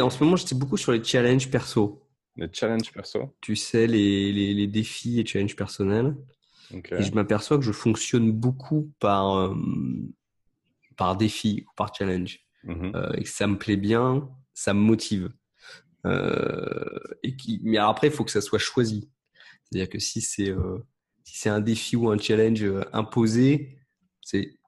en ce moment, j'étais beaucoup sur les challenges perso. Les challenges perso Tu sais, les, les, les défis et challenges personnels. Et je m'aperçois que je fonctionne beaucoup par, euh, par défi ou par challenge. Mhm. Euh, et que ça me plaît bien, ça me motive. Euh, et qui... Mais après, il faut que ça soit choisi. C'est-à-dire que si c'est si c'est un défi ou un challenge imposé, c'est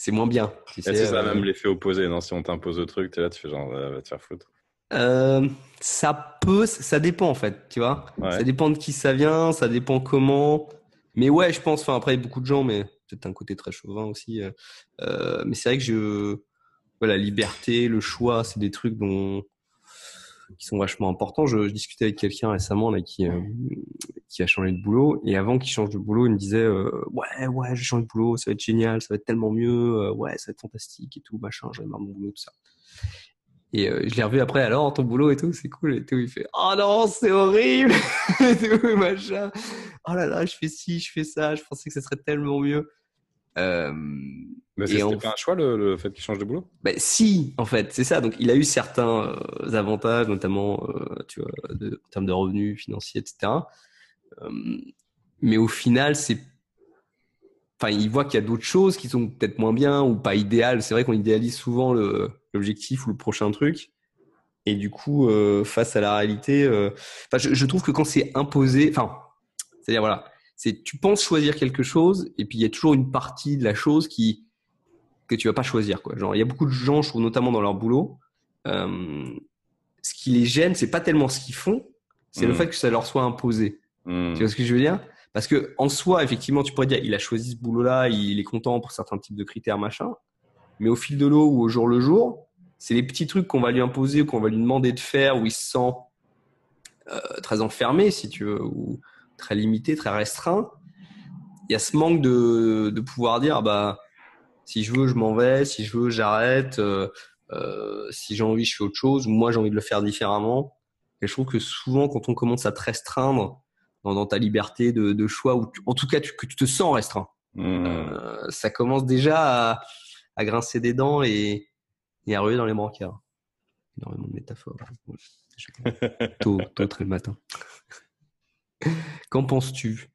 c'est moins bien. Tu sais, ça a euh, même l'effet opposé non? Si on t'impose le truc, t'es là, tu fais genre, euh, va te faire foutre. Euh, ça peut, ça dépend en fait, tu vois? Ouais. Ça dépend de qui ça vient, ça dépend comment. Mais ouais, je pense. Enfin après, il y a beaucoup de gens, mais peut-être un côté très chauvin aussi. euh, mais c'est vrai que je, voilà, la liberté, le choix, c'est des trucs dont qui sont vachement importants. Je, discutais avec quelqu'un récemment là qui euh, qui a changé de boulot et avant qu'il change de boulot, il me disait euh, ouais ouais, je change de boulot, ça va être génial, ça va être tellement mieux, euh, ouais, ça va être fantastique et tout, machin, de mon boulot tout ça. Et je l'ai revu après, alors ton boulot et tout, c'est cool et tout. Il fait Oh non, c'est horrible et tout, machin. Oh là là, je fais ci, je fais ça, je pensais que ça serait tellement mieux. Euh, Mais c'était pas un choix le, le fait qu'il change de boulot? Ben, si, en fait, c'est ça. Donc, il a eu certains euh, avantages, notamment euh, tu vois, de- en termes de revenus financiers, etc. Euh, mais au final, c'est. Enfin, il voit qu'il y a d'autres choses qui sont peut-être moins bien ou pas idéales. C'est vrai qu'on idéalise souvent l'objectif ou le prochain truc. Et du coup, face à la réalité, je, je trouve que quand c'est imposé, enfin, c'est-à-dire voilà, c'est tu penses choisir quelque chose et puis il y a toujours une partie de la chose qui que tu vas pas choisir quoi. Genre il y a beaucoup de gens, je trouve notamment dans leur boulot, euh, ce qui les gêne, c'est pas tellement ce qu'ils font, c'est le Mhm. fait que ça leur soit imposé. Hmm. Tu vois ce que je veux dire? Parce que en soi, effectivement, tu pourrais dire, il a choisi ce boulot-là, il est content pour certains types de critères, machin. Mais au fil de l'eau ou au jour le jour, c'est les petits trucs qu'on va lui imposer, qu'on va lui demander de faire, où il se sent euh, très enfermé, si tu veux, ou très limité, très restreint. Il y a ce manque de, de pouvoir dire, ah bah, si je veux, je m'en vais, si je veux, j'arrête, euh, euh, si j'ai envie, je fais autre chose, moi, j'ai envie de le faire différemment. Et je trouve que souvent, quand on commence à te restreindre dans, dans ta liberté de, de choix, ou tu- en tout cas tu- que tu te sens restreint, Hmm. euh, ça commence déjà à, à grincer des dents et, et à ruer dans les brancards. Énormément de métaphores. Tôt, tôt, très le matin. Qu'en penses-tu?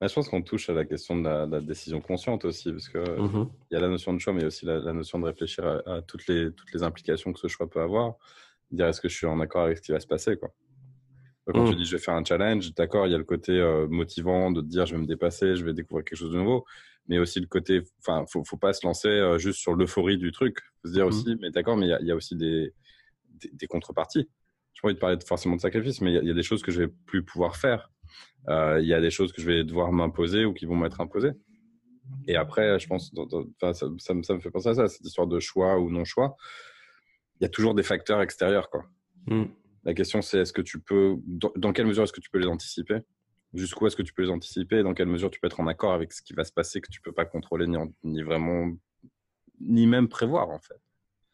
Bah, je pense qu'on touche à la question de la, de la décision consciente aussi, parce que Mhm. il y a la notion de choix, mais aussi la, la notion de réfléchir à, à toutes, les, toutes les implications que ce choix peut avoir. Dire est-ce que je suis en accord avec ce qui va se passer. Quoi. Quand Mm. tu dis je vais faire un challenge, d'accord, il y a le côté euh, motivant de te dire je vais me dépasser, je vais découvrir quelque chose de nouveau, mais aussi le côté, enfin, faut, faut pas se lancer euh, juste sur l'euphorie du truc. faut se dire Mm. aussi, mais d'accord, mais il y a, il y a aussi des, des, des contreparties. Je pas envie de parler de- forcément de sacrifice, mais il y, a, il y a des choses que je vais plus pouvoir faire. Euh, Il y a des choses que je vais devoir m'imposer ou qui vont m'être imposées. Et après, je pense, dans- dans- enfin, ça, ça, me- ça me fait penser à ça, cette histoire de choix ou non choix. Il y a toujours des facteurs extérieurs, quoi. Mm. La question, c'est est-ce que tu peux, dans, dans quelle mesure est-ce que tu peux les anticiper? Jusqu'où est-ce que tu peux les anticiper? Et dans quelle mesure tu peux être en accord avec ce qui va se passer que tu peux pas contrôler ni, en- ni vraiment, ni même prévoir, en fait?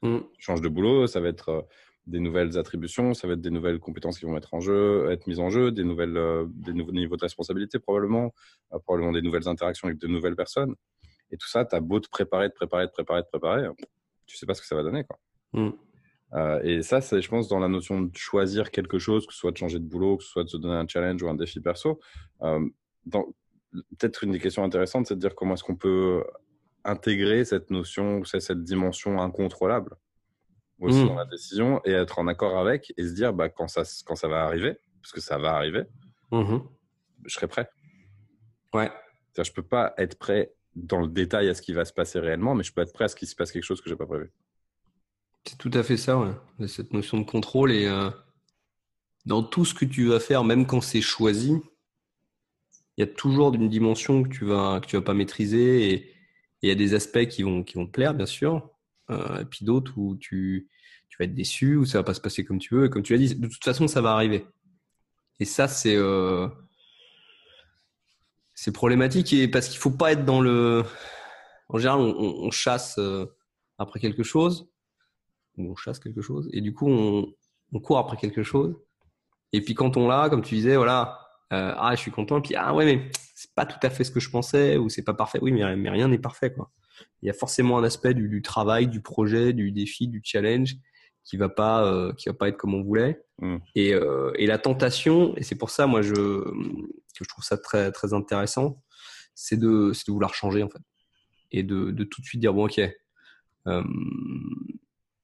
Mm. Tu changes de boulot, ça va être euh, des nouvelles attributions, ça va être des nouvelles compétences qui vont être en jeu, être mises en jeu, des nouvelles, euh, des nouveaux niveaux de responsabilité probablement, euh, probablement des nouvelles interactions avec de nouvelles personnes. Et tout ça, tu as beau te préparer, te préparer, te préparer, te préparer, tu sais pas ce que ça va donner, quoi. Mm. Euh, et ça, c'est, je pense, dans la notion de choisir quelque chose, que ce soit de changer de boulot, que ce soit de se donner un challenge ou un défi perso. Peut-être une des questions intéressantes, c'est de dire comment est-ce qu'on peut intégrer cette notion, cette dimension incontrôlable aussi Mm. dans la décision et être en accord avec et se dire bah, quand, ça, quand ça va arriver, parce que ça va arriver, Mhm. je serai prêt. Ouais. Je peux pas être prêt dans le détail à ce qui va se passer réellement, mais je peux être prêt à ce qu'il se passe quelque chose que j'ai pas prévu. C'est tout à fait ça, ouais. Cette notion de contrôle et euh, dans tout ce que tu vas faire, même quand c'est choisi, il y a toujours une dimension que tu vas que tu vas pas maîtriser et et il y a des aspects qui vont qui vont te plaire, bien sûr, et puis d'autres où tu vas être déçu ou ça va pas se passer comme tu veux. Et comme tu l'as dit, de toute façon, ça va arriver. Et ça, c'est euh, c'est problématique et parce qu'il faut pas être dans le. En général, on, chasse euh, après quelque chose ou on chasse quelque chose et du coup on, court après quelque chose et puis quand on l'a comme tu disais voilà euh, ah je suis content et puis ah ouais mais c'est pas tout à fait ce que je pensais ou c'est pas parfait oui mais, mais rien n'est parfait quoi il y a forcément un aspect du, du travail du projet du défi du challenge qui va pas, euh, qui va pas être comme on voulait. Mm. Et, euh, et la tentation, et c'est pour ça, moi, je, que je trouve ça très, très intéressant, c'est de, c'est de vouloir changer en fait, et de, de tout de suite dire bon, ok. Euh,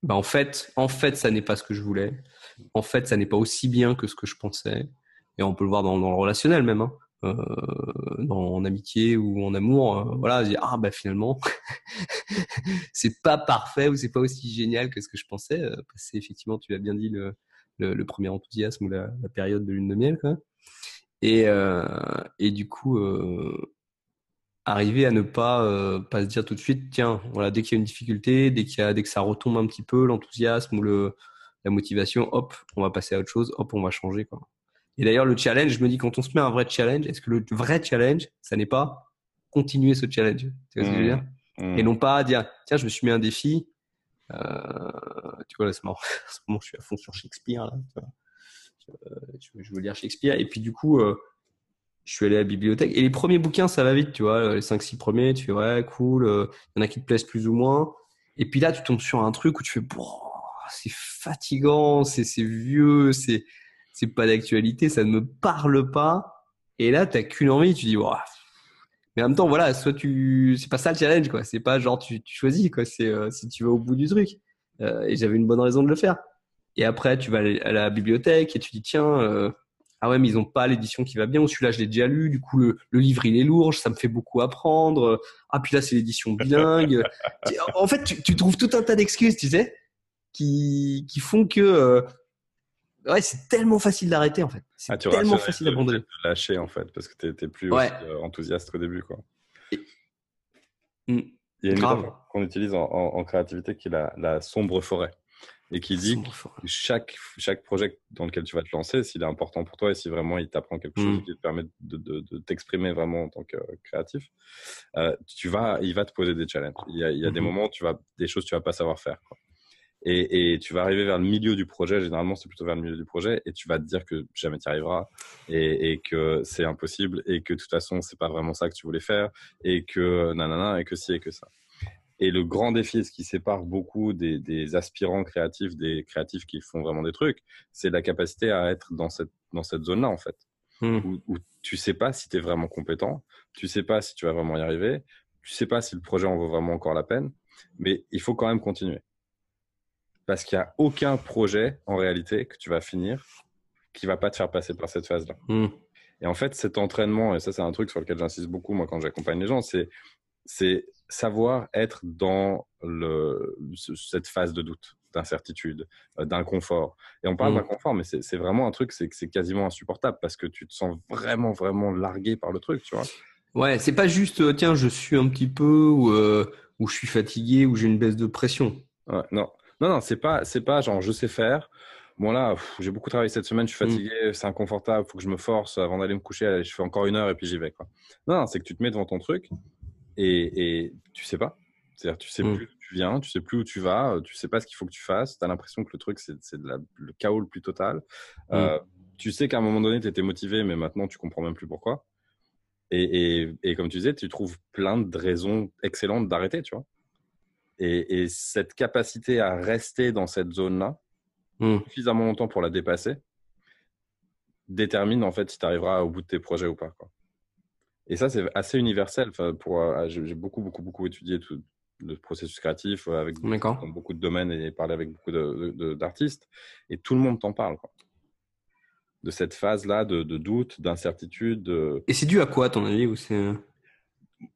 bah en fait, en fait, ça n'est pas ce que je voulais. En fait, ça n'est pas aussi bien que ce que je pensais. Et on peut le voir dans, dans le relationnel même. Hein euh, dans, en amitié ou en amour, euh, voilà, dire ah bah finalement c'est pas parfait ou c'est pas aussi génial que ce que je pensais. Euh, c'est effectivement, tu l'as bien dit, le, le, le, premier enthousiasme ou la, la, période de lune de miel, quoi. Et, euh, et du coup, euh, arriver à ne pas euh, pas se dire tout de suite, tiens, voilà, dès qu'il y a une difficulté, dès qu'il y a, dès que ça retombe un petit peu, l'enthousiasme ou le la motivation, hop, on va passer à autre chose, hop, on va changer, quoi. Et d'ailleurs, le challenge, je me dis, quand on se met un vrai challenge, est-ce que le vrai challenge, ça n'est pas continuer ce challenge? Tu vois ce que je veux dire? Mmh. Et non pas dire, tiens, je me suis mis un défi. Euh, tu vois, là, c'est marrant. En ce moment, je suis à fond sur Shakespeare. Là, tu vois. Je, je, veux lire Shakespeare. Et puis, du coup, euh, je suis allé à la bibliothèque. Et les premiers bouquins, ça va vite, tu vois. Les 5-6 premiers, tu fais, ouais, cool. Il euh, y en a qui te plaisent plus ou moins. Et puis là, tu tombes sur un truc où tu fais, c'est fatigant, c'est vieux, c'est c'est pas d'actualité, ça ne me parle pas. Et là, t'as qu'une envie, tu dis, mais en même temps, voilà, soit tu, c'est pas ça le challenge, quoi. C'est pas genre tu, tu choisis, quoi. C'est euh, si tu vas au bout du truc. Euh, et j'avais une bonne raison de le faire. Et après, tu vas à la bibliothèque et tu dis, tiens, euh, ah ouais, mais ils ont pas l'édition qui va bien. Ou celui-là, je l'ai déjà lu. Du coup, le, le, livre, il est lourd. Ça me fait beaucoup apprendre. Ah, puis là, c'est l'édition bilingue. en fait, tu, tu, trouves tout un tas d'excuses, tu sais, qui, qui font que ouais, c'est tellement facile d'arrêter en fait. C'est ah, tellement facile d'abandonner. De lâcher en fait, parce que tu étais plus ouais. aussi, euh, enthousiaste au début. Quoi. Et... Mmh. Il y a une métaphore qu'on utilise en, en, en, créativité qui est la, la, sombre forêt. Et qui dit que chaque, chaque projet dans lequel tu vas te lancer, s'il est important pour toi et si vraiment il t'apprend quelque chose mmh. qui te permet de, de, de t'exprimer vraiment en tant que créatif, euh, tu vas, il va te poser des challenges. Il y a, il y a mmh. des moments où tu vas, des choses que tu vas pas savoir faire. Quoi. Et, et, tu vas arriver vers le milieu du projet, généralement c'est plutôt vers le milieu du projet, et tu vas te dire que jamais tu y arriveras, et, et que c'est impossible, et que de toute façon c'est pas vraiment ça que tu voulais faire, et que nanana, et que si, et que ça. Et le grand défi, ce qui sépare beaucoup des, des aspirants créatifs, des créatifs qui font vraiment des trucs, c'est la capacité à être dans cette, dans cette zone-là, en fait. Mmh. Où, où, tu sais pas si tu es vraiment compétent, tu sais pas si tu vas vraiment y arriver, tu sais pas si le projet en vaut vraiment encore la peine, mais il faut quand même continuer parce qu'il n'y a aucun projet en réalité que tu vas finir qui va pas te faire passer par cette phase-là. Mm. Et en fait, cet entraînement, et ça c'est un truc sur lequel j'insiste beaucoup moi quand j'accompagne les gens, c'est c'est savoir être dans le, cette phase de doute, d'incertitude, euh, d'inconfort. Et on parle mmh. d'inconfort, mais c'est vraiment un truc, c'est quasiment insupportable parce que tu te sens vraiment, vraiment largué par le truc, tu vois. Ouais, c'est pas juste, euh, tiens, je suis un petit peu, ou, euh, ou je suis fatigué, ou j'ai une baisse de pression. Ouais, non, non, non, c'est pas, c'est pas genre je sais faire. Bon là, j'ai beaucoup travaillé cette semaine, je suis mmh. fatigué, mmh. c'est inconfortable, faut que je me force avant d'aller me coucher. Allez, je fais encore une heure et puis j'y vais. Quoi. Non, non c'est que tu te mets devant ton truc et, et tu sais pas. C'est-à-dire, tu sais mmh. plus d'où tu viens, tu sais plus où tu vas, tu sais pas ce qu'il faut que tu fasses. Tu as l'impression que le truc, c'est, c'est le chaos le plus total. Mmh. Euh, tu sais qu'à un moment donné, tu étais motivé, mais maintenant, tu comprends même plus pourquoi. Et, et, et, comme tu disais, tu trouves plein de raisons excellentes d'arrêter, tu vois. Et, et, cette capacité à rester dans cette zone-là mmh. suffisamment longtemps pour la dépasser détermine en fait si tu arriveras au bout de tes projets ou pas. Quoi. Et ça, c'est assez universel. Enfin, pour, euh, j'ai beaucoup, beaucoup, beaucoup étudié tout le processus créatif euh, avec dans beaucoup de domaines et parlé avec beaucoup d'artistes. Et tout le monde t'en parle. Quoi. De cette phase-là de, de, doute, d'incertitude. De... Et c'est dû à quoi, à ton avis ou c'est...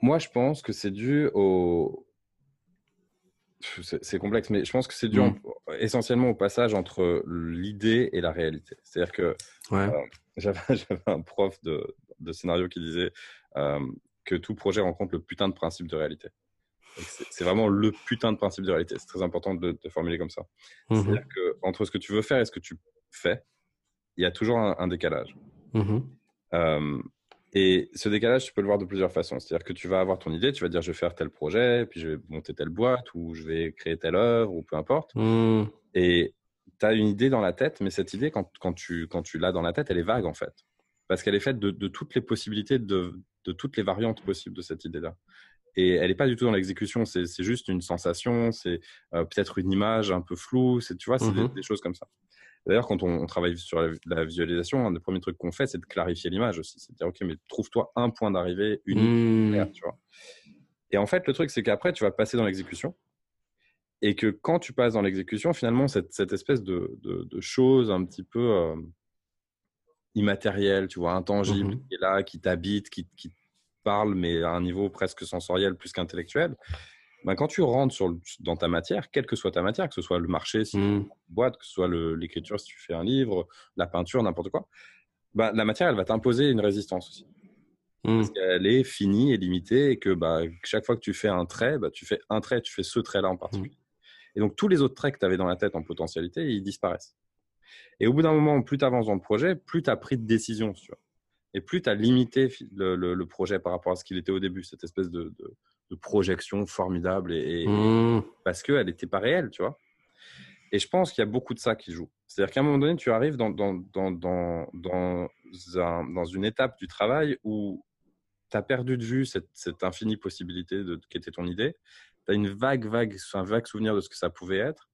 Moi, je pense que c'est dû au, c'est complexe, mais je pense que c'est dû mmh. essentiellement au passage entre l'idée et la réalité. C'est-à-dire que ouais. euh, j'avais un prof de, de, scénario qui disait euh, que tout projet rencontre le putain de principe de réalité. C'est vraiment le putain de principe de réalité. C'est très important de, de, formuler comme ça. Mmh. C'est-à-dire que entre ce que tu veux faire et ce que tu fais, il y a toujours un, un décalage. Mmh. Euh, et ce décalage, tu peux le voir de plusieurs façons. C'est-à-dire que tu vas avoir ton idée, tu vas dire je vais faire tel projet, puis je vais monter telle boîte, ou je vais créer telle œuvre, ou peu importe. Mmh. Et tu as une idée dans la tête, mais cette idée, quand, quand tu, quand tu l'as dans la tête, elle est vague en fait. Parce qu'elle est faite de, de, toutes les possibilités, de, de toutes les variantes possibles de cette idée-là. et elle n'est pas du tout dans l'exécution. C'est juste une sensation, c'est euh, peut-être une image un peu floue. C'est tu vois, c'est des, mmh choses comme ça. D'ailleurs, quand on, travaille sur la, visualisation, un des premiers trucs qu'on fait, c'est de clarifier l'image aussi. C'est de dire, OK, mais trouve-toi un point d'arrivée unique, mmh. tu vois. Et en fait, le truc, c'est qu'après, tu vas passer dans l'exécution. Et que quand tu passes dans l'exécution, finalement, cette, cette espèce de, de, de, chose un petit peu euh, immatérielle, tu vois, intangible, mmh qui est là, qui t'habite, qui, qui parle, mais à un niveau presque sensoriel plus qu'intellectuel, ben, quand tu rentres sur dans ta matière, quelle que soit ta matière, que ce soit le marché, si tu mmh. une boîte, que ce soit l'écriture, si tu fais un livre, la peinture, n'importe quoi, ben, la matière, elle va t'imposer une résistance aussi. Mmh. Parce qu'elle est finie et limitée et que bah, chaque fois que tu fais un trait, bah, tu fais un trait, tu fais ce trait-là en particulier. Mmh. Et donc, tous les autres traits que tu avais dans la tête en potentialité, ils disparaissent. Et au bout d'un moment, plus tu avances dans le projet, plus tu as pris de décisions. Tu vois et plus tu as limité le, projet par rapport à ce qu'il était au début, cette espèce de, projection formidable, et, mmh. parce qu'elle n'était pas réelle, tu vois. Et je pense qu'il y a beaucoup de ça qui joue. C'est-à-dire qu'à un moment donné, tu arrives dans, dans, dans, dans, dans, une étape du travail où tu as perdu de vue cette, cette infinie possibilité de, qui était ton idée. Tu as une vague, vague, un vague souvenir de ce que ça pouvait être.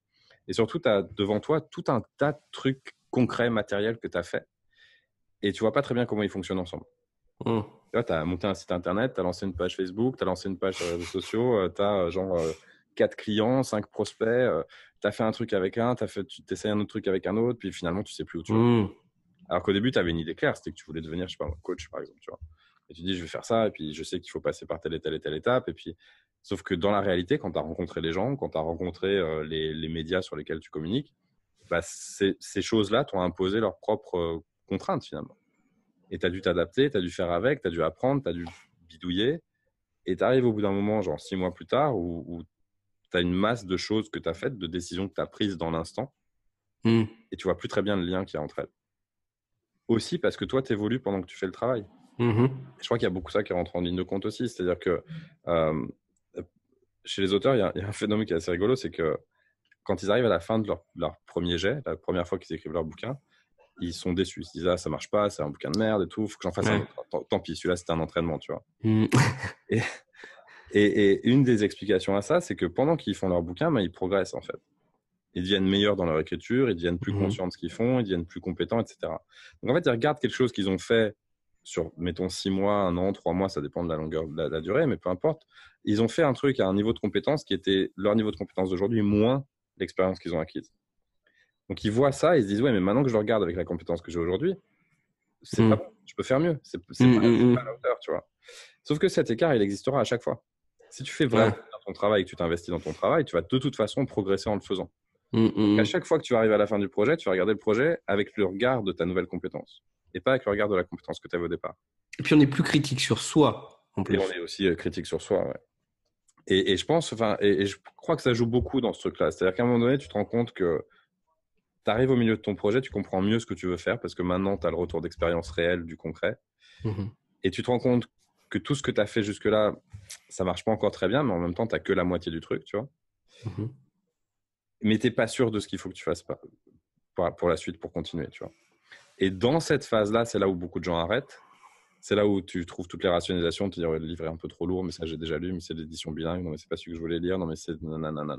Et surtout, tu as devant toi tout un tas de trucs concrets, matériels que tu as fait et tu vois pas très bien comment ils fonctionnent ensemble. Mmh. Tu as monté un site internet, tu as lancé une page Facebook, tu as lancé une page sur les réseaux sociaux, euh, tu as euh, genre euh, quatre clients, cinq prospects, tu as fait un truc avec un, fait, tu essayes un autre truc avec un autre, puis finalement tu sais plus où tu vas. Mmh. Alors qu'au début, tu avais une idée claire, c'était que tu voulais devenir, je sais pas, un coach par exemple, tu vois. Et tu dis, je vais faire ça, et puis je sais qu'il faut passer par telle et telle et telle étape, et puis sauf que dans la réalité, quand tu as rencontré les gens, quand tu as rencontré les, les, médias sur lesquels tu communiques, bah, ces, choses-là t'ont imposé leurs propres contrainte finalement. Et tu as dû t'adapter, tu as dû faire avec, tu as dû apprendre, tu as dû bidouiller. Et tu arrives au bout d'un moment, genre six mois plus tard, où, tu as une masse de choses que tu as faites, de décisions que tu as prises dans l'instant. Hmm. Et tu vois plus très bien le lien qu'il y a entre elles. Aussi parce que toi, tu évolues pendant que tu fais le travail. Hmm. Je crois qu'il y a beaucoup ça qui rentre en ligne de compte aussi. C'est-à-dire que euh, chez les auteurs, il y, a, un phénomène qui est assez rigolo, c'est que quand ils arrivent à la fin de leur, leur premier jet, la première fois qu'ils écrivent leur bouquin, ils sont déçus. Ils se disent, ah, ça marche pas, c'est un bouquin de merde et tout, faut que j'en fasse un autre. Tant, pis, celui-là, c'était un entraînement, tu vois. Mm. et, et, une des explications à ça, c'est que pendant qu'ils font leur bouquin, ben, ils progressent, en fait. Ils deviennent meilleurs dans leur écriture, ils deviennent plus mm-hmm. conscients de ce qu'ils font, ils deviennent plus compétents, etc. Donc, en fait, ils regardent quelque chose qu'ils ont fait sur, mettons, six mois, un an, trois mois, ça dépend de la longueur, de la, durée, mais peu importe. Ils ont fait un truc à un niveau de compétence qui était leur niveau de compétence d'aujourd'hui moins l'expérience qu'ils ont acquise. Donc ils voient ça et ils se disent ouais mais maintenant que je le regarde avec la compétence que j'ai aujourd'hui, c'est mm. pas je peux faire mieux, c'est mm, mm, pas, à la hauteur, tu vois. Sauf que cet écart il existera à chaque fois. Si tu fais vraiment ton travail et que tu t'investis dans ton travail, tu vas de toute façon progresser en le faisant. à chaque fois que tu arrives à la fin du projet, tu vas regarder le projet avec le regard de ta nouvelle compétence et pas avec le regard de la compétence que tu avais au départ. Et puis on est plus critique sur soi en plus. Et on est aussi euh, critique sur soi, ouais. Et, et, je pense, enfin, et, et, je crois que ça joue beaucoup dans ce truc-là. C'est-à-dire qu'à un moment donné, tu te rends compte que tu arrives au milieu de ton projet, tu comprends mieux ce que tu veux faire parce que maintenant, tu as le retour d'expérience réelle du concret. Mhm. Et tu te rends compte que tout ce que tu as fait jusque-là, ça marche pas encore très bien, mais en même temps, tu n'as que la moitié du truc, tu vois. Mhm. Mais tu n'es pas sûr de ce qu'il faut que tu fasses pour, pour la suite, pour continuer, tu vois. Et dans cette phase-là, c'est là où beaucoup de gens arrêtent. C'est là où tu trouves toutes les rationalisations, tu dis le livre est un peu trop lourd, mais ça j'ai déjà lu, mais c'est l'édition bilingue, non mais c'est pas celui que je voulais lire, non mais c'est nanana.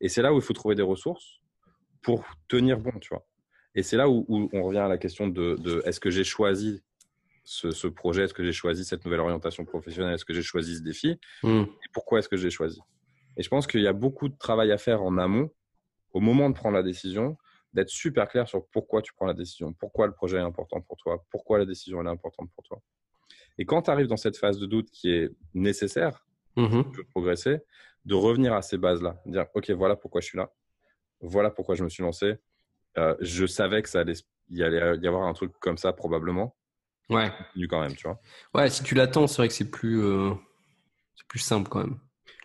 Et c'est là où il faut trouver des ressources pour tenir bon, tu vois. Et c'est là où, on revient à la question de, est-ce que j'ai choisi ce, projet, est-ce que j'ai choisi cette nouvelle orientation professionnelle, est-ce que j'ai choisi ce défi, hmm. et pourquoi est-ce que j'ai choisi? Et je pense qu'il y a beaucoup de travail à faire en amont, au moment de prendre la décision, d'être super clair sur pourquoi tu prends la décision, pourquoi le projet est important pour toi, pourquoi la décision est importante pour toi. Et quand tu arrives dans cette phase de doute qui est nécessaire, mmh pour progresser, de revenir à ces bases-là, dire ok voilà pourquoi je suis là, voilà pourquoi je me suis lancé. Euh, je savais que ça allait, y allait y avoir un truc comme ça probablement. Ouais. Du quand même, tu vois. Ouais, si tu l'attends, c'est vrai que c'est plus, euh, c'est plus simple quand même.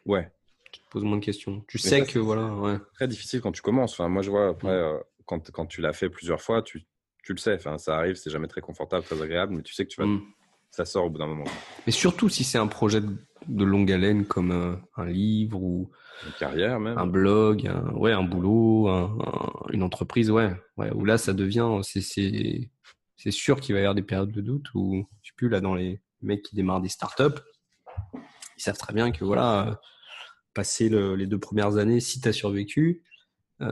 Ouais. Tu te poses moins de questions. Tu sais que voilà. Ouais. Très difficile quand tu commences. Enfin, moi, je vois après, mm. euh, quand, quand tu l'as fait plusieurs fois, tu, tu le sais. Enfin, ça arrive, c'est jamais très confortable, très agréable, mais tu sais que tu vas, mm. ça sort au bout d'un moment. Mais surtout si c'est un projet de longue haleine comme un livre ou une carrière même. Un blog, un, ouais, un boulot, une entreprise, ouais, ouais. Où là, ça devient, c'est, c'est, sûr qu'il va y avoir des périodes de doute où, je sais plus, là, dans les mecs qui démarrent des startups, ils savent très bien que voilà, passer les deux premières années, si tu as survécu, il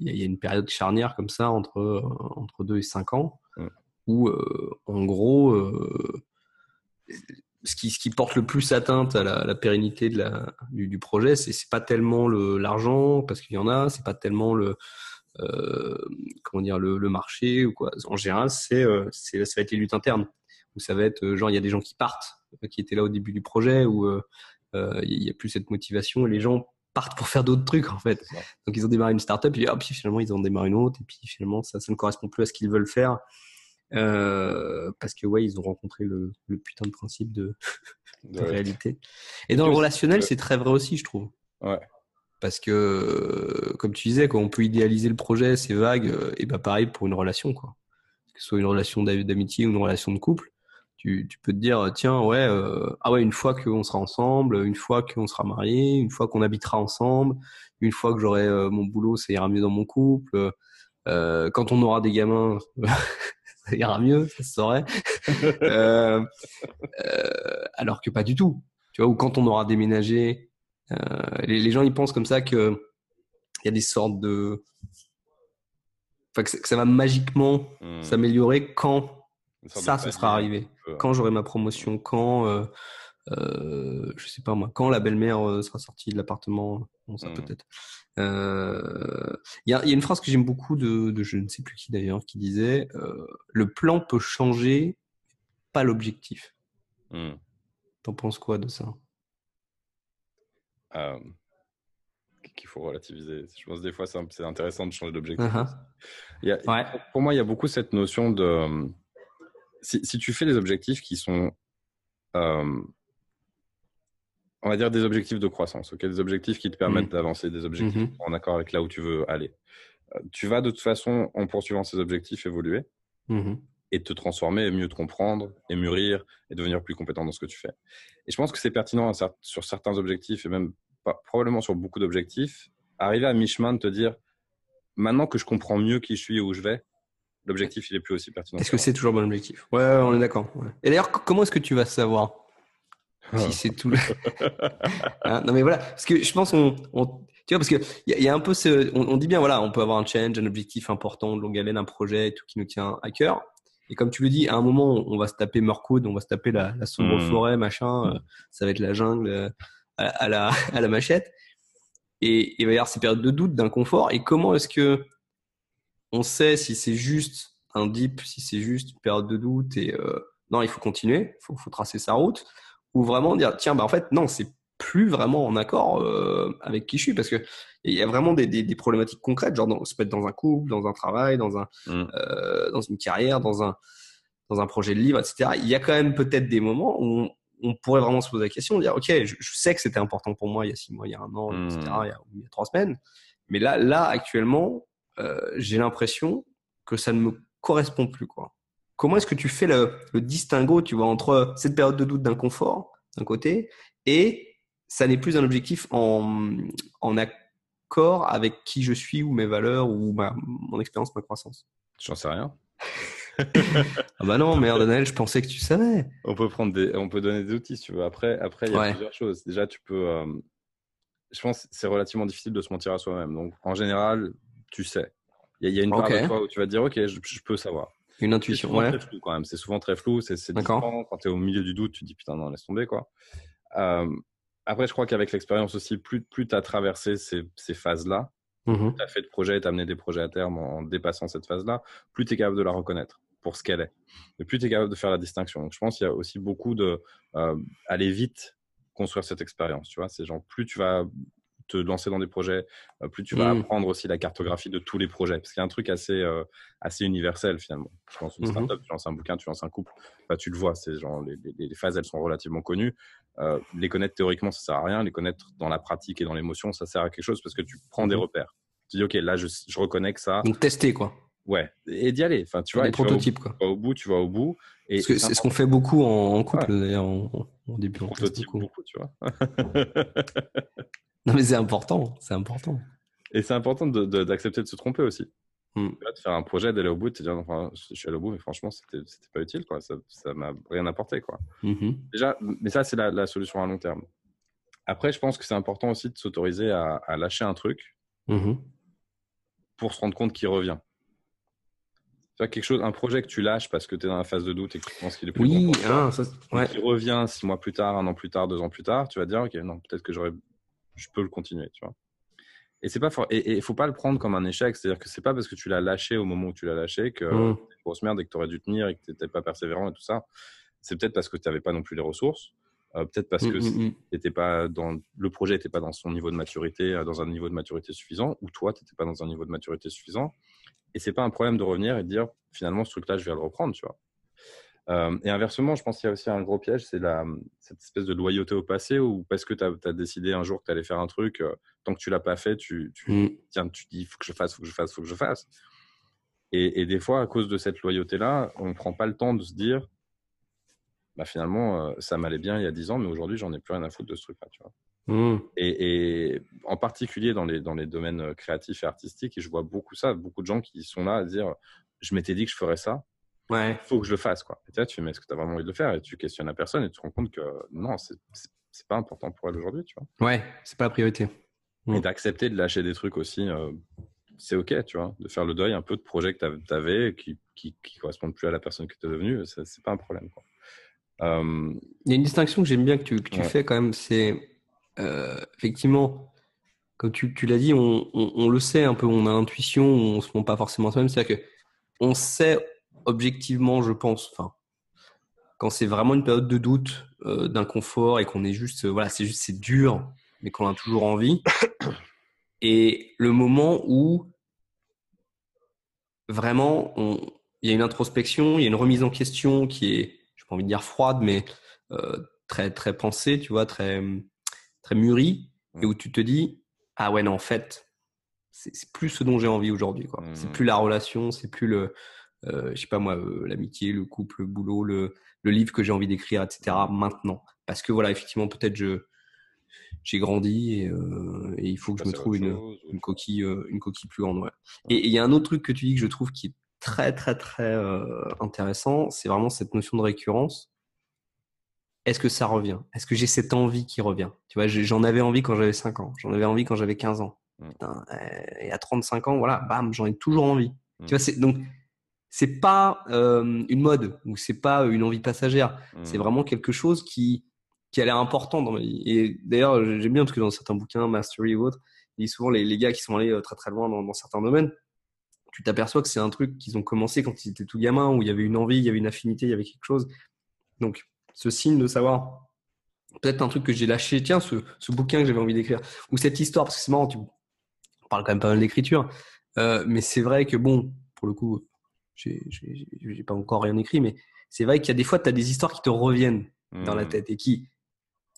y, a une période charnière comme ça entre, entre 2 et 5 ans où, en gros, ce qui, ce qui porte le plus atteinte à la, pérennité de la, du, du projet, c'est pas tellement l'argent, parce qu'il y en a, c'est pas tellement le, euh, comment dire, le, le, marché ou quoi. En général, c'est, euh, c'est, ça va être les luttes internes, où ça va être euh, genre il y a des gens qui partent, qui étaient là au début du projet, où il y a plus cette motivation et les gens partent pour faire d'autres trucs en fait. Donc ils ont démarré une startup, et puis finalement ils ont démarré une autre, et puis finalement ça, ça ne correspond plus à ce qu'ils veulent faire. Euh, parce que ouais, ils ont rencontré le, le putain de principe de, de réalité. Et dans le relationnel, c'est très vrai aussi, je trouve. Ouais. Parce que, comme tu disais, quand on peut idéaliser le projet, c'est vague, et bah pareil pour une relation, quoi. Que ce soit une relation d'amitié ou une relation de couple, tu, tu peux te dire, tiens, ouais, euh, ah ouais, une fois qu'on sera ensemble, une fois qu'on sera mariés, une fois qu'on habitera ensemble, une fois que j'aurai euh, mon boulot, ça ira mieux dans mon couple. Euh, quand on aura des gamins, ça ira mieux, ça se saurait. euh, euh, alors que pas du tout. Tu vois, ou quand on aura déménagé, euh, les, les, gens ils pensent comme ça que il y a des sortes de, enfin que, ça va magiquement mmh. s'améliorer quand ça, ça sera arrivé. Quand j'aurai ma promotion, quand je sais pas moi, quand la belle-mère sera sortie de l'appartement, bon, ça mmh. peut-être. Il euh, y, a, y, a, une phrase que j'aime beaucoup de, de, je ne sais plus qui d'ailleurs, qui disait euh, Le plan peut changer, pas l'objectif. Mmh. T'en penses quoi de ça? Euh, Qu'il faut relativiser. Je pense des fois c'est intéressant de changer d'objectif. Uh -huh. ouais. Pour moi, il y a beaucoup cette notion de. Si, si tu fais des objectifs qui sont on va dire des objectifs de croissance, ok, des objectifs qui te permettent mmh. d'avancer, des objectifs mmh en accord avec là où tu veux aller. Euh, tu vas de toute façon, en poursuivant ces objectifs, évoluer mmh et te transformer et mieux te comprendre et mûrir et devenir plus compétent dans ce que tu fais. Et je pense que c'est pertinent sur certains objectifs et même pas, probablement sur beaucoup d'objectifs, arriver à mi-chemin de te dire, maintenant que je comprends mieux qui je suis et où je vais, l'objectif il est plus aussi pertinent. Est-ce que c'est toujours bon objectif? Ouais, on est d'accord. Ouais. Et d'ailleurs, comment est-ce que tu vas savoir? Si ah. c'est tout. hein non mais voilà, parce que je pense on, on tu vois parce que il y, y, a un peu ce, on, on, dit bien voilà, on peut avoir un challenge, un objectif important de longue haleine, un projet, et tout qui nous tient à cœur. Et comme tu le dis, à un moment, on va se taper Murkwood, on va se taper la, la sombre mmh. forêt, machin. Euh, ça va être la jungle euh, à, à, la, à la machette. Et il va y avoir ces périodes de doute, d'inconfort. Et comment est-ce que on sait si c'est juste un dip, si c'est juste une période de doute et euh, non, il faut continuer, il faut, faut tracer sa route ou vraiment dire tiens bah en fait non c'est plus vraiment en accord euh, avec qui je suis parce que il y a vraiment des, des, des problématiques concrètes genre dans, ça peut être dans un couple dans un travail dans un mmh. euh, dans une carrière dans un dans un projet de livre etc il y a quand même peut-être des moments où on, on, pourrait vraiment se poser la question dire ok je, je sais que c'était important pour moi il y a six mois il y a un an etc il y, a, il y, a, trois semaines mais là là actuellement euh, j'ai l'impression que ça ne me correspond plus quoi comment est-ce que tu fais le, le, distinguo, tu vois, entre cette période de doute d'inconfort d'un côté et ça n'est plus un objectif en, en, accord avec qui je suis ou mes valeurs ou ma, mon expérience, ma croissance? J'en sais rien. ah bah non, merde, Daniel, je pensais que tu savais. On peut prendre des, on peut donner des outils, si tu veux. Après, après, il y a ouais. plusieurs choses. Déjà, tu peux. Euh, je pense que c'est relativement difficile de se mentir à soi-même. Donc, en général, tu sais. Il y, y, a une part okay. de toi où tu vas te dire, ok, je, je peux savoir. Une intuition, ouais. Très flou quand même. C'est souvent très flou. C'est différent. Quand tu es au milieu du doute, tu te dis putain, non, laisse tomber, quoi. Euh, après, je crois qu'avec l'expérience aussi, plus, plus tu as traversé ces, ces phases-là, mmh. tu as fait de projets, tu as amené des projets à terme en dépassant cette phase-là, plus tu es capable de la reconnaître pour ce qu'elle est. Et plus tu es capable de faire la distinction. Donc, je pense qu'il y a aussi beaucoup de euh, aller vite construire cette expérience. Tu vois, c'est genre plus tu vas te lancer dans des projets, euh, plus tu vas mmh. apprendre aussi la cartographie de tous les projets. Parce qu'il y a un truc assez, euh, assez universel finalement. Je pense une mmh startup, mmh. tu lances un bouquin, tu lances un couple, bah, tu le vois. Les, les, les, phases, elles sont relativement connues. Euh, les connaître théoriquement, ça sert à rien. Les connaître dans la pratique et dans l'émotion, ça sert à quelque chose parce que tu prends des repères. Tu dis ok, là je, je reconnais que ça. Donc tester quoi. Ouais, et d'y aller. Enfin, tu vois, des prototypes quoi. Tu vas au bout, tu vas au bout. Et c'est ce qu'on fait beaucoup en, couple ouais. d'ailleurs en, en, début. Prototype beaucoup. beaucoup, tu vois. Non, mais c'est important, c'est important. Et c'est important d'accepter de, de, de, se tromper aussi. Mm. de faire un projet, d'aller au bout, de te dire, enfin, je suis allé au bout, mais franchement, c'était pas utile, quoi. Ça m'a rien apporté, quoi. Mm-hmm. Déjà, mais ça, c'est la, solution à long terme. Après, je pense que c'est important aussi de s'autoriser à, lâcher un truc mm-hmm. pour se rendre compte qu'il revient. Tu quelque chose, un projet que tu lâches parce que tu es dans la phase de doute et que tu penses qu'il est plus oui, bon hein, ça, qui revient six mois plus tard, un an plus tard, deux ans plus tard, tu vas dire, ok, non, peut-être que j'aurais, je peux le continuer, tu vois. Et c'est pas et il faut pas le prendre comme un échec. C'est-à-dire que c'est pas parce que tu l'as lâché au moment où tu l'as lâché que mmh. une grosse merde et que tu aurais dû tenir et que tu n'étais pas persévérant et tout ça. C'est peut-être parce que tu n'avais pas non plus les ressources. Euh, peut-être parce mmh, que mmh, pas dans le projet n'était pas dans son niveau de maturité, euh, dans un niveau de maturité suffisant, ou toi, tu n'étais pas dans un niveau de maturité suffisant. Et c'est pas un problème de revenir et de dire finalement ce truc-là, je vais le reprendre, tu vois. Euh, et inversement, je pense qu'il y a aussi un gros piège, c'est cette espèce de loyauté au passé où parce que tu as, décidé un jour que tu allais faire un truc, euh, tant que tu l'as pas fait, tu, tu, mm. tiens, tu dis faut que je fasse, faut que je fasse, faut que je fasse. Et, des fois, à cause de cette loyauté-là, on ne prend pas le temps de se dire bah, finalement, euh, ça m'allait bien il y a 10 ans, mais aujourd'hui, j'en ai plus rien à foutre de ce truc-là. Mm. Et, et, en particulier dans les, dans les domaines créatifs et artistiques, et je vois beaucoup ça, beaucoup de gens qui sont là à dire je m'étais dit que je ferais ça Ouais. Faut que je le fasse, quoi. Et tu fais, mais est-ce que tu as vraiment envie de le faire? Et tu questionnes la personne et tu te rends compte que non, c'est pas important pour elle aujourd'hui, tu vois. Ouais, c'est pas la priorité. Et d'accepter de lâcher des trucs aussi, euh, c'est ok, tu vois. De faire le deuil un peu de projets que tu avais qui, qui, qui, correspondent plus à la personne que tu es devenue, c'est pas un problème, quoi. Euh, Il y a une distinction que j'aime bien que tu, que tu fais quand même, c'est euh, effectivement, comme tu, tu l'as dit, on, on, on, le sait un peu, on a l'intuition, on se ment pas forcément soi-même, c'est-à-dire que on sait objectivement, je pense, enfin, quand c'est vraiment une période de doute, euh, d'inconfort et qu'on est juste, voilà, c'est juste, c'est dur, mais qu'on a toujours envie. Et le moment où vraiment, il y a une introspection, il y a une remise en question qui est, je pas envie de dire froide, mais euh, très très pensée, tu vois, très très mûrie, et où tu te dis, ah ouais, non, en fait, c'est plus ce dont j'ai envie aujourd'hui, quoi. C'est mmh. plus la relation, c'est plus le euh, je sais pas moi, euh, l'amitié, le couple, le boulot, le, le livre que j'ai envie d'écrire, etc. maintenant. Parce que voilà, effectivement, peut-être je j'ai grandi et, euh, et, il faut que je me trouve une, une, coquille, euh, une coquille plus grande. Ouais. Et il y a un autre truc que tu dis que je trouve qui est très très très euh, intéressant, c'est vraiment cette notion de récurrence. Est-ce que ça revient? Est-ce que j'ai cette envie qui revient? Tu vois, j'en avais envie quand j'avais 5 ans, j'en avais envie quand j'avais 15 ans. Mmh. Putain, et à 35 ans, voilà, bam, j'en ai toujours envie. Tu vois, c'est donc c'est pas euh, une mode ou c'est pas une envie passagère. C'est mmh. vraiment quelque chose qui qui a l'air important dans Et d'ailleurs, j'aime bien parce que dans certains bouquins, Mastery ou autres, il dit souvent les, les gars qui sont allés euh, très très loin dans, dans certains domaines, tu t'aperçois que c'est un truc qu'ils ont commencé quand ils étaient tout gamins, où il y avait une envie, il y avait une affinité, il y avait quelque chose. Donc, ce signe de savoir, peut-être un truc que j'ai lâché, tiens, ce, ce bouquin que j'avais envie d'écrire, ou cette histoire, parce que c'est marrant, tu parles quand même pas mal d'écriture, euh, mais c'est vrai que bon, pour le coup, j'ai pas encore rien écrit, mais c'est vrai qu'il y a des fois, tu as des histoires qui te reviennent dans la mmh. tête et qui,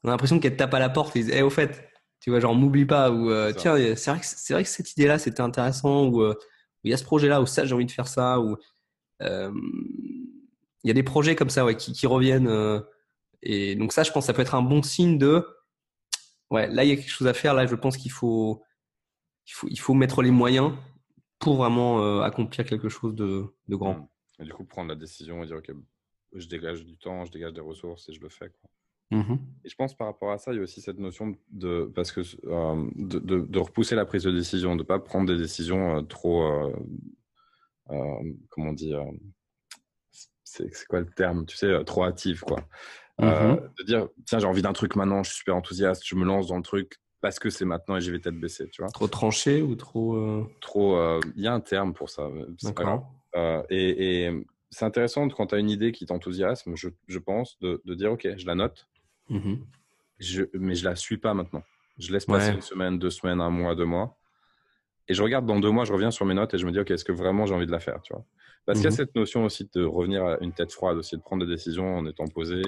on a l'impression qu'elles te tapent à la porte et disent, hey, au fait, tu vois, genre, m'oublie pas, ou euh, tiens, c'est vrai, vrai que cette idée-là, c'était intéressant, ou euh, il y a ce projet-là, ou ça, j'ai envie de faire ça, ou euh, il y a des projets comme ça, ouais, qui, qui reviennent. et donc, ça, je pense, ça peut être un bon signe de, ouais, là, il y a quelque chose à faire, là, je pense qu'il faut, il faut, il faut mettre les moyens pour vraiment euh, accomplir quelque chose de, de grand. Mmh. Et du coup, prendre la décision et dire, OK, je dégage du temps, je dégage des ressources et je le fais. Quoi. Mmh et je pense par rapport à ça, il y a aussi cette notion de, parce que, euh, de, de, repousser la prise de décision, de ne pas prendre des décisions euh, trop, comment dit, c'est quoi le terme, tu sais, trop hâtives, quoi. Mmh de dire, tiens, j'ai envie d'un truc maintenant, je suis super enthousiaste, je me lance dans le truc, parce que c'est maintenant et j'y vais tête baissée, tu vois. Trop tranché ou trop. Euh, trop. Euh, il y a un terme pour ça. D'accord. Euh, et, et c'est intéressant quand tu as une idée qui t'enthousiasme, je, je, pense, de, de, dire ok, je la note, mmh je, mais je la suis pas maintenant. Je laisse passer une semaine, deux semaines, un mois, deux mois. Et je regarde dans deux mois, je reviens sur mes notes et je me dis ok, est-ce que vraiment j'ai envie de la faire, tu vois. Parce qu'il y a mmh cette notion aussi de revenir à une tête froide, aussi de prendre des décisions en étant posé.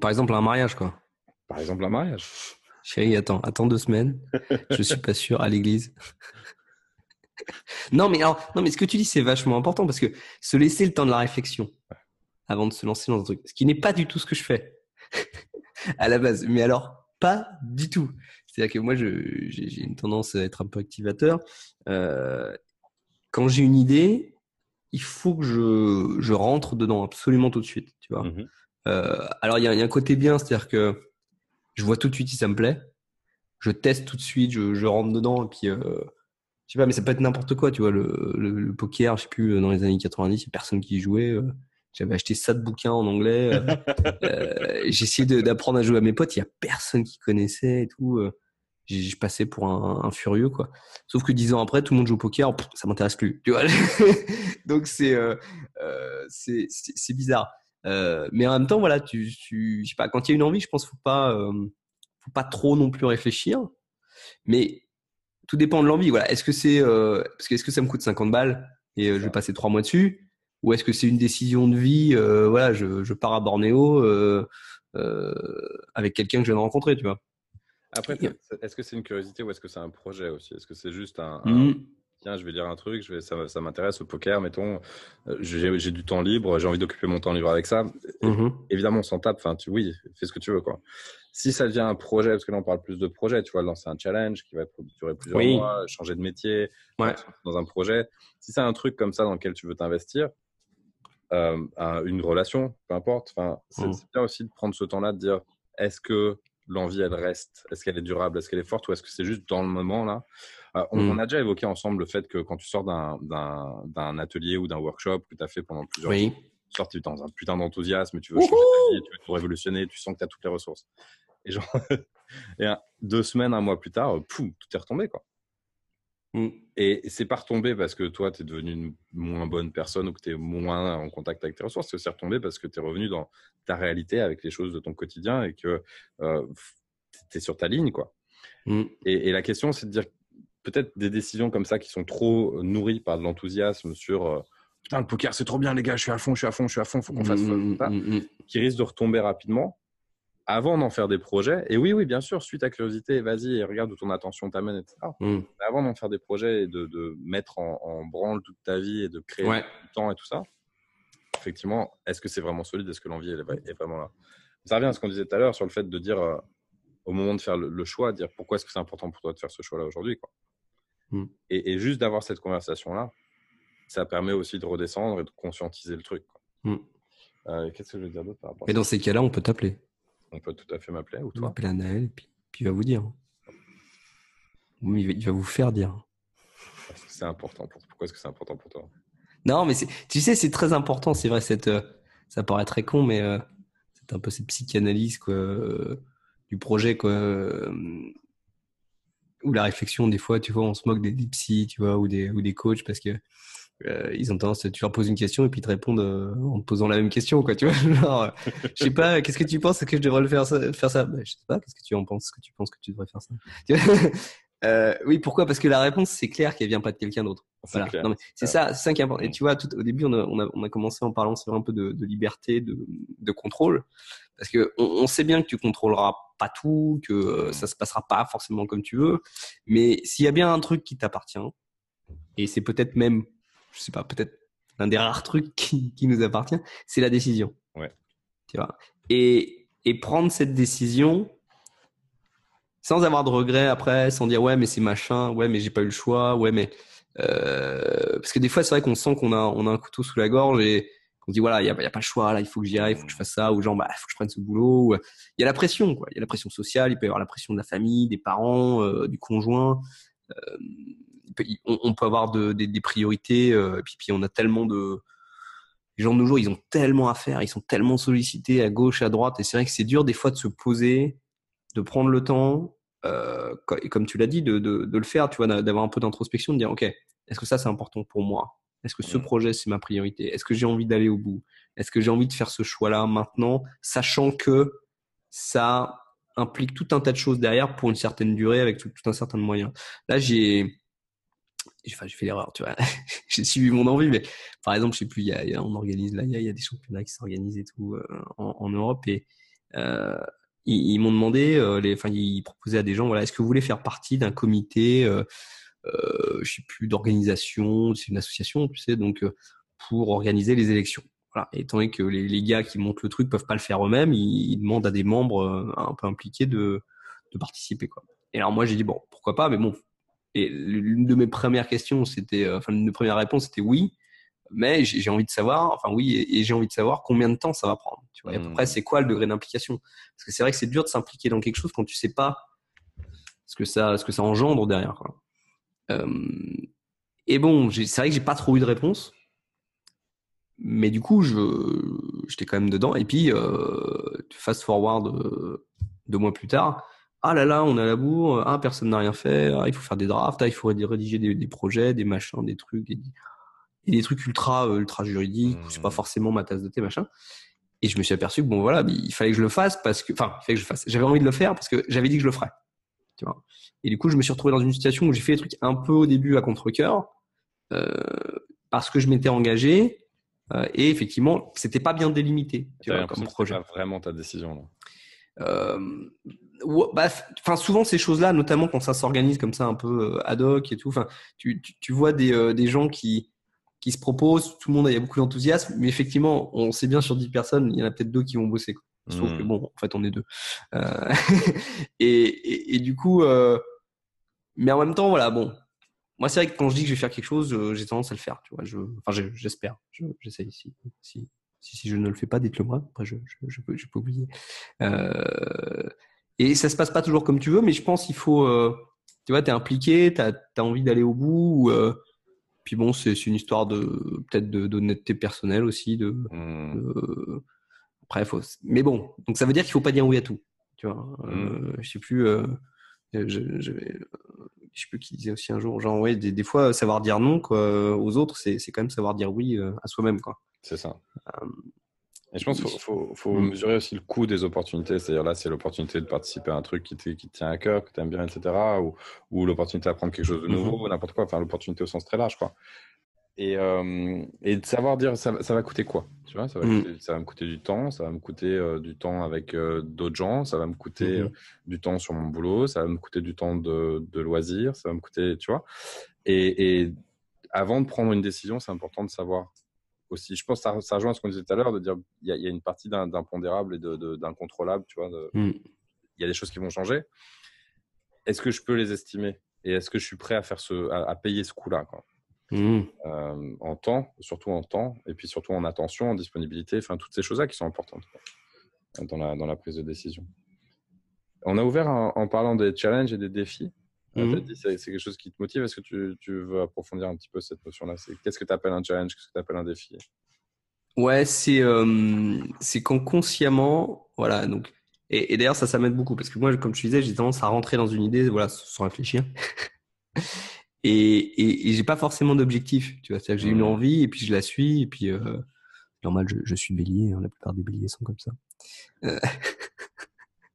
Par exemple, un mariage, quoi. Par exemple, un mariage. Chérie, attends, attends deux semaines. Je suis pas sûr à l'église. non, mais alors, non, mais ce que tu dis, c'est vachement important parce que se laisser le temps de la réflexion avant de se lancer dans un truc, ce qui n'est pas du tout ce que je fais à la base. Mais alors, pas du tout. C'est-à-dire que moi, j'ai une tendance à être un peu activateur. Euh, quand j'ai une idée, il faut que je, je rentre dedans absolument tout de suite, tu vois. Mhm. Euh, alors, il y a un côté bien, c'est-à-dire que je vois tout de suite si ça me plaît. Je teste tout de suite, je, je rentre dedans et puis, euh, je sais pas, mais ça peut être n'importe quoi, tu vois. Le, le, le poker, je sais plus, dans les années 90, il y a personne qui y jouait. euh, J'avais acheté ça de bouquins en anglais. euh, euh, j'ai essayé de- d'apprendre à jouer à mes potes. Il y a personne qui connaissait et tout. euh, j'ai- je passais pour un, un furieux, quoi. Sauf que dix ans après, tout le monde joue au poker. pff, ça m'intéresse plus. Tu vois Donc c'est euh, euh, c'est c'est- c'est bizarre. Euh, mais en même temps, voilà, tu, tu je sais pas. Quand il y a une envie, je pense qu'il faut pas euh, faut pas trop non plus réfléchir. Mais tout dépend de l'envie. Voilà. Est-ce que c'est euh, parce que est-ce que ça me coûte 50 balles et je vais passer trois mois dessus, ou est-ce que c'est une décision de vie Voilà, je, je pars à Bornéo avec quelqu'un que je viens de rencontrer, tu vois? Après, est-ce que c'est une curiosité ou est-ce que c'est un projet aussi? Est-ce que c'est juste un, un- Mhm. Tiens, je vais lire un truc, je vais, ça, ça m'intéresse au poker, mettons, euh, j'ai du temps libre, j'ai envie d'occuper mon temps libre avec ça. Mhm. Évidemment, on s'en tape. Enfin, tu, oui, fais ce que tu veux, quoi. Si ça devient un projet, parce que là, on parle plus de projet, tu vois, lancer un challenge qui va durer plusieurs Oui. mois, changer de métier, Ouais. dans un projet. Si c'est un truc comme ça dans lequel tu veux t'investir, euh, un- une relation, peu importe. Enfin, c'est Mm. c'est bien aussi de prendre ce temps-là, de dire est-ce que l'envie elle reste, est-ce qu'elle est durable, est-ce qu'elle est forte, ou est-ce que c'est juste dans le moment là? Euh, on, Mm. on a déjà évoqué ensemble le fait que quand tu sors d'un- atelier ou d'un workshop que tu as fait pendant plusieurs Oui. jours, tu sors dans un putain d'enthousiasme, tu veux changer ta vie, tu veux tout révolutionner, tu sens que tu as toutes les ressources. Et genre, et un- deux semaines, un mois plus tard, euh, poum, tout est retombé quoi. Mm. Et c'est pas retombé parce que toi, tu es devenu une moins bonne personne ou que tu es moins en contact avec tes ressources. C'est aussi retombé parce que tu es revenu dans ta réalité avec les choses de ton quotidien et que tu es sur ta ligne. quoi. Mm. Et, et la question, c'est de dire peut-être des décisions comme ça qui sont trop nourries par de l'enthousiasme sur euh, putain, le poker, c'est trop bien, les gars, je suis à fond, je suis à fond, je suis à fond, faut qu'on fasse Mm, ça. mm, mm, Qui risquent de retomber rapidement avant d'en faire des projets. Et oui, oui, bien sûr, suite à curiosité, vas-y et regarde où ton attention t'amène, etc. Mais avant d'en faire des projets et de, de mettre en, en branle toute ta vie et de créer Ouais. du temps et tout ça, effectivement, est-ce que c'est vraiment solide? Est-ce que l'envie elle est vra- est vraiment là? Ça revient à ce qu'on disait tout à l'heure sur le fait de dire, euh, au moment de faire le, le choix, dire pourquoi est-ce que c'est important pour toi de faire ce choix-là aujourd'hui quoi. Mm. Et, et juste d'avoir cette conversation-là, ça permet aussi de redescendre et de conscientiser le truc. Mm. Euh, Qu'est-ce que je veux dire d'autre par rapport Mais dans ces cas-là, on peut t'appeler. On peut tout à fait m'appeler ou toi appelle Anaël et puis, puis il va vous dire. Oui, il va- vous faire dire. Parce que c'est important. Pour... Pourquoi est-ce que c'est important pour toi? Non, mais c'est- tu sais, c'est très important. C'est vrai, cette, euh, ça paraît très con, mais euh, c'est un peu cette psychanalyse quoi, du projet, quoi. Ou la réflexion, des fois, tu vois, on se moque des, des psys, tu vois, ou des, ou des coachs parce que euh, ils ont tendance, tu leur poses une question et puis ils te répondent euh, en te posant la même question, quoi, tu vois. Genre, euh, je sais pas, qu'est-ce que tu penses? Que je devrais le faire ça, faire ça? Bah, Je sais pas, qu'est-ce que tu en penses? Que tu penses que tu devrais faire ça? Tu vois? Euh, Oui, pourquoi? Parce que la réponse, c'est clair qu'elle vient pas de quelqu'un d'autre. C'est Voilà. clair. Non, mais c'est Ouais. ça, c'est ça qui est important. Et tu vois, tout, au début, on a, on, a, on a commencé en parlant vrai, un peu de, de liberté, de, de contrôle, parce que on, on sait bien que tu contrôleras pas tout, que euh, ça se passera pas forcément comme tu veux, mais s'il y a bien un truc qui t'appartient, et c'est peut-être même, je sais pas, peut-être l'un des rares trucs qui, qui nous appartient, c'est la décision. Ouais. Tu vois? Et, et prendre cette décision sans avoir de regrets après, sans dire ouais mais c'est machin, ouais mais j'ai pas eu le choix, ouais mais euh, parce que des fois c'est vrai qu'on sent qu'on a on a un couteau sous la gorge et qu'on se dit voilà il y a, y a pas le choix là il faut que j'y aille, il faut que je fasse ça ou genre bah il faut que je prenne ce boulot. ou, euh, Il y a la pression quoi, il y a la pression sociale, il peut y avoir la pression de la famille, des parents, euh, du conjoint. Euh, peut- on, on peut avoir de, des, des priorités euh, et puis, puis on a tellement de les gens de nos jours ils ont tellement à faire, ils sont tellement sollicités à gauche à droite et c'est vrai que c'est dur des fois de se poser, de prendre le temps euh, et comme tu l'as dit, de, de, de le faire, tu vois, d'a- d'avoir un peu d'introspection, de dire, ok, est-ce que ça c'est important pour moi? Est-ce que ce projet c'est ma priorité? Est-ce que j'ai envie d'aller au bout? Est-ce que j'ai envie de faire ce choix-là maintenant, sachant que ça implique tout un tas de choses derrière pour une certaine durée avec tout, tout un certain moyen. Là, j'ai, enfin, j'ai fait l'erreur, tu vois. j'ai suivi mon envie, mais par exemple, je sais plus, il y a, il y a- on organise là, il y a, il y a des championnats qui s'organisent et tout euh, en, en Europe et euh, ils, ils m'ont demandé, euh, les, enfin, ils proposaient à des gens, voilà, est-ce que vous voulez faire partie d'un comité, euh, euh, je sais plus, d'organisation, c'est une association, tu sais, donc euh, pour organiser les élections. Voilà. Et étant donné que les, les gars qui montent le truc peuvent pas le faire eux-mêmes, ils, ils demandent à des membres euh, un peu impliqués de, de participer, quoi. Et alors moi j'ai dit bon, pourquoi pas, mais bon, Et l'une de mes premières questions, c'était, enfin, l'une de mes premières réponses, c'était oui mais j'ai envie de savoir, enfin oui, et, j'ai envie de savoir combien de temps ça va prendre. Tu vois, et à peu près, mmh. c'est quoi le degré d'implication? Parce que c'est vrai que c'est dur de s'impliquer dans quelque chose quand tu sais pas ce que ça, ce que ça engendre derrière. Quoi. Et bon, c'est vrai que j'ai pas trop eu de réponse, mais du coup, je, j'étais quand même dedans. Et puis, euh, fast forward euh, deux mois plus tard, ah là là, on a la bourre, ah personne n'a rien fait, ah, il faut faire des drafts, ah, il faut rédiger des, des, projets, des machins, des trucs, des, des trucs ultra euh, ultra juridiques, c'est pas mmh. forcément ma tasse de thé machin. Et je me suis aperçu que bon voilà, il fallait que je le fasse parce que, enfin, il fallait que je le fasse. J'avais envie de le faire parce que j'avais dit que je le ferais. Tu vois. Et du coup, je me suis retrouvé dans une situation où j'ai fait des trucs un peu au début à contre-cœur euh, parce que je m'étais engagé euh, et effectivement, c'était pas bien délimité. Tu vois, comme projet. Pas vraiment ta décision là. Euh, bah, souvent ces choses-là, notamment quand ça s'organise comme ça un peu ad hoc et tout. Tu, tu, tu vois des, des gens qui qui se proposent, tout le monde, il y a beaucoup d'enthousiasme, mais effectivement, on sait bien sur 10 personnes, il y en a peut-être deux qui vont bosser. Sauf que hmm. bon, en fait, on est deux. Euh, et, et, du coup, euh, mais en même temps, voilà, bon. Moi, c'est vrai que quand je dis que je vais faire quelque chose, euh, j'ai tendance à le faire. Tu vois, je, enfin, j'espère. J'essaye. Si, si, si, je ne le fais pas, dites-le moi. Après, je, je, je, peux, je peux oublier. Et ça se passe pas toujours comme tu veux, mais je pense qu'il faut. Tu vois, t'es impliqué, t'as as envie d'aller au bout. Ou, puis bon, c'est une histoire de peut-être d'honnêteté personnelle aussi. De, mmh. Après, faut. Mais bon, donc ça veut dire qu'il faut pas dire oui à tout. Tu vois. Euh, je sais plus. Euh, je, je, je, sais plus qui disait aussi un jour, genre ouais, des, des fois savoir dire non quoi, aux autres, c'est quand même savoir dire oui euh, à soi-même quoi. C'est ça. Et je pense qu'il faut, faut, mmh. mesurer aussi le coût des opportunités. C'est-à-dire là, c'est l'opportunité de participer à un truc qui, qui te tient à cœur, que tu aimes bien, etc. Ou, ou l'opportunité d'apprendre quelque chose de mmh nouveau, n'importe quoi. Enfin, l'opportunité au sens très large, quoi. Et, euh, et de savoir dire ça, ça, va coûter quoi tu vois ça va, mmh. ça va, me coûter du temps ça va me coûter euh, du temps avec euh, d'autres gens ça va me coûter du temps sur mon boulot ça va me coûter du temps de, de loisirs ça va me coûter tu vois et, et avant de prendre une décision c'est important de savoir aussi. Je pense que ça, ça rejoint ce qu'on disait tout à l'heure, de dire il y, y, a une partie d'impondérable et d'incontrôlable, tu vois. Mm. Il y a des choses qui vont changer. Est-ce que je peux les estimer? Et est-ce que je suis prêt à, faire ce, à, payer ce coût-là mm. euh, En temps, surtout en temps, et puis surtout en attention, en disponibilité, enfin toutes ces choses-là qui sont importantes dans la, dans la prise de décision. On a ouvert en parlant des challenges et des défis. Mhm. c'est quelque chose qui te motive. Est-ce que tu, tu, veux approfondir un petit peu cette notion-là? Qu'est-ce que tu appelles un challenge? Qu'est-ce que tu appelles un défi? Ouais, c'est euh, quand consciemment, voilà. Donc, et, et d'ailleurs, ça, ça m'aide beaucoup parce que moi, comme tu disais, j'ai tendance à rentrer dans une idée, voilà, sans réfléchir. Et, et, et j'ai pas forcément d'objectif. Tu vois, c'est-à-dire que j'ai une mmh. envie et puis je la suis et puis euh, normal, je, je suis bélier. Hein, la plupart des béliers sont comme ça. Euh,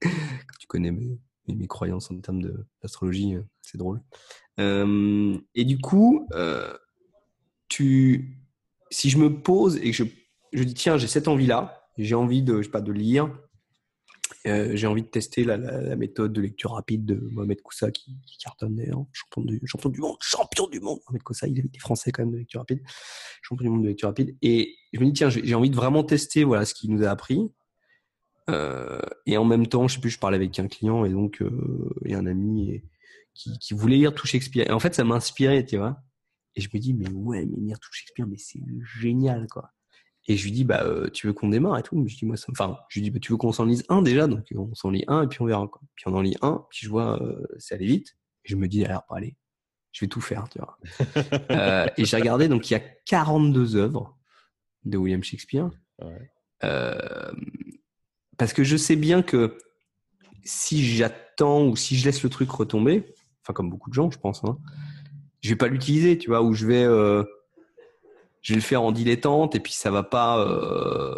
tu connais mes mes, croyances en termes d'astrologie, euh, c'est drôle. Euh, et du coup, tu, si je me pose et que je, je dis tiens, j'ai cette envie-là, j'ai envie de, je sais pas, de lire, j'ai envie de tester la, la, méthode de lecture rapide de Mohamed Koussa qui, qui cartonne d'ailleurs, champion du, champion du monde, champion du monde. Mohamed Koussa, il est français quand même de lecture rapide, champion du monde de lecture rapide. Et je me dis tiens, j'ai envie de vraiment tester voilà ce qu'il nous a appris. Euh, et en même temps, je sais plus, je parlais avec un client et donc euh, et un ami et, qui, qui, voulait lire tout Shakespeare. Et en fait, ça m'a inspiré, tu vois. Et je me dis, mais ouais, mais lire tout Shakespeare, mais c'est génial, quoi. Et je lui dis, bah, euh, tu veux qu'on démarre et tout? Je dis, moi, ça... enfin, je lui dis, bah, tu veux qu'on s'en lise un déjà, donc on s'en lit un et puis on verra, quoi. Puis on en lit un, puis je vois, euh, ça allait vite. Et je me dis, alors, allez, je vais tout faire, tu vois. euh, et j'ai regardé, donc il y a 42 œuvres de William Shakespeare. Ouais. Euh, parce que je sais bien que si j'attends ou si je laisse le truc retomber, enfin comme beaucoup de gens, je pense, hein, je vais pas l'utiliser, tu vois, ou je vais, je vais le faire en dilettante et puis ça va pas, euh,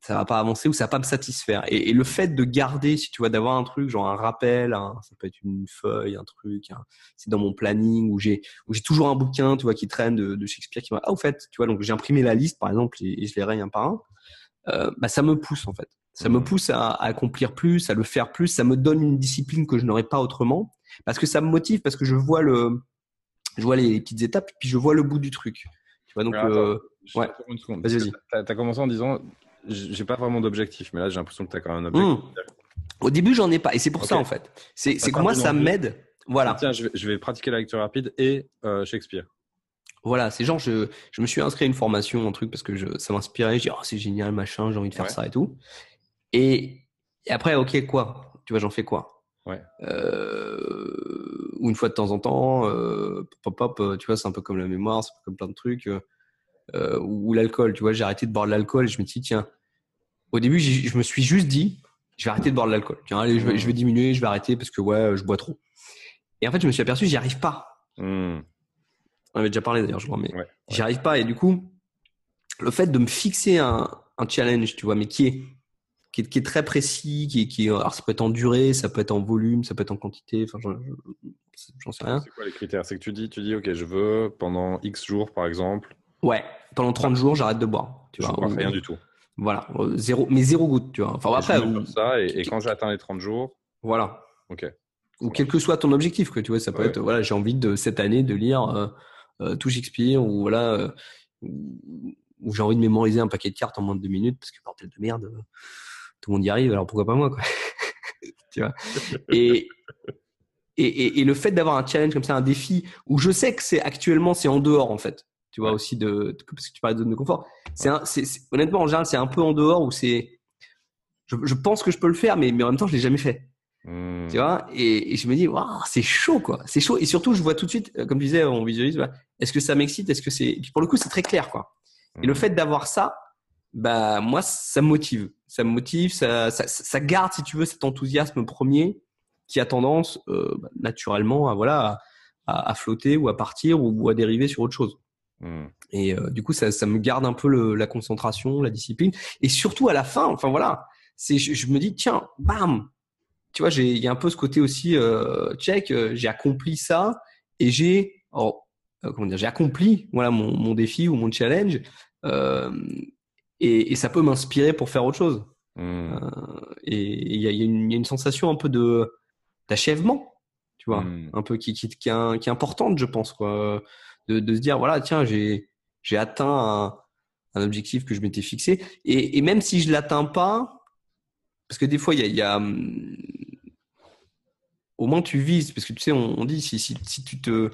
ça va pas avancer ou ça va pas me satisfaire. Et, le fait de garder, si tu vois, d'avoir un truc, genre un rappel, ça peut être une feuille, un truc, c'est dans mon planning où j'ai, où j'ai toujours un bouquin, tu vois, qui traîne de, Shakespeare qui m'a, ah au fait, tu vois, donc j'ai imprimé la liste par exemple et, je les raye un par un. Euh, bah ça me pousse en fait. Ça me pousse à, accomplir plus, à le faire plus. Ça me donne une discipline que je n'aurais pas autrement. Parce que ça me motive, parce que je vois le, je vois les petites étapes, puis je vois le bout du truc. Tu vois, donc, euh, ouais. Vas-y, vas-y. Tu as, commencé en disant, j'ai pas vraiment d'objectif, mais là, j'ai l'impression que tu as quand même un objectif. Mmh. Au début, j'en ai pas. Et c'est pour ça, en fait. C'est que moi, ça m'aide. Voilà. Tiens, je vais, je vais pratiquer la lecture rapide et euh, Shakespeare. Voilà, c'est genre, je, je me suis inscrit à une formation, un truc, parce que je, ça m'inspirait. Je dis, oh, c'est génial, machin, j'ai envie de faire Ouais. ça et tout. Et, et après, ok, quoi? Tu vois, j'en fais quoi? Ouais. Euh, Ou une fois de temps en temps, euh, pop, pop, euh, tu vois, c'est un peu comme la mémoire, c'est un peu comme plein de trucs. euh, ou ou l'alcool, tu vois, j'ai arrêté de boire de l'alcool et je me suis dit, tiens, au début, je me suis juste dit, je vais arrêter de boire de l'alcool. Tiens, allez, je vais, je vais diminuer, je vais arrêter parce que, ouais, je bois trop. Et en fait, je me suis aperçu, j'y arrive pas. Hmm. On avait déjà parlé d'ailleurs, je crois, mais Ouais, j'y arrive pas. Et du coup, le fait de me fixer un, un challenge, tu vois, mais qui est, qui est, qui est très précis, qui qui alors ça peut être en durée, ça peut être en volume, ça peut être en quantité, enfin, j'en- sais rien. C'est quoi les critères? C'est que tu dis, tu dis, ok, je veux pendant X jours, par exemple, Ouais, pendant 30 jours, j'arrête de boire. Tu je vois, ou- rien du tout. Voilà, zéro, mais zéro goutte, tu vois. Enfin, Et après, ou- ça, et, et quand j'ai atteint les 30 jours, voilà. ok. Ou quel que soit ton objectif, que tu vois, ça peut Ouais. être, voilà, j'ai envie de cette année de lire euh, euh, tout Shakespeare, ou voilà, euh, ou, j'ai envie de mémoriser un paquet de cartes en moins de deux minutes, parce que bordel de merde, tout le monde y arrive, alors pourquoi pas moi, quoi. tu vois. Et, et, et, et le fait d'avoir un challenge comme ça, un défi, où je sais que c'est actuellement, c'est en dehors, en fait. Tu vois, Ouais. aussi de, parce que tu parlais de zone de confort. C'est honnêtement, en général, c'est un peu en dehors où c'est, je, je pense que je peux le faire, mais, mais en même temps, je l'ai jamais fait. Hmm. Tu vois, et, et je me dis, waouh, c'est chaud, quoi. C'est chaud. Et surtout, je vois tout de suite, euh, comme tu disais, on visualise, voilà, est-ce que ça m'excite? Est-ce que c'est, pour le coup, c'est très clair, quoi. Et le Hmm. fait d'avoir ça, bah, moi, ça me motive. Ça me motive, ça, ça, ça garde, si tu veux, cet enthousiasme premier qui a tendance, euh, bah, naturellement, à, voilà, à, à flotter ou à partir ou, à dériver sur autre chose. Hmm. Et euh, du coup, ça, ça me garde un peu le, la concentration, la discipline. Et surtout à la fin, enfin voilà, c'est, je, je me dis, tiens, bam, tu vois, j'ai, il y a un peu ce côté aussi, euh, check, euh, j'ai accompli ça et j'ai, oh, euh, comment dire, j'ai accompli, voilà, mon, mon défi ou mon challenge. Euh, et, et ça peut m'inspirer pour faire autre chose. Hmm. Euh, et il y a, y une, il y a une sensation un peu de d'achèvement, tu vois, Hmm. un peu qui, qui, qui, est, un- qui est importante, je pense, quoi, de, de se dire voilà, tiens, j'ai j'ai atteint un, un objectif que je m'étais fixé, et, et même si je l'atteins pas, parce que des fois il y a, il y a hum, au moins tu vises, parce que tu sais, on, on dit si, si, si tu te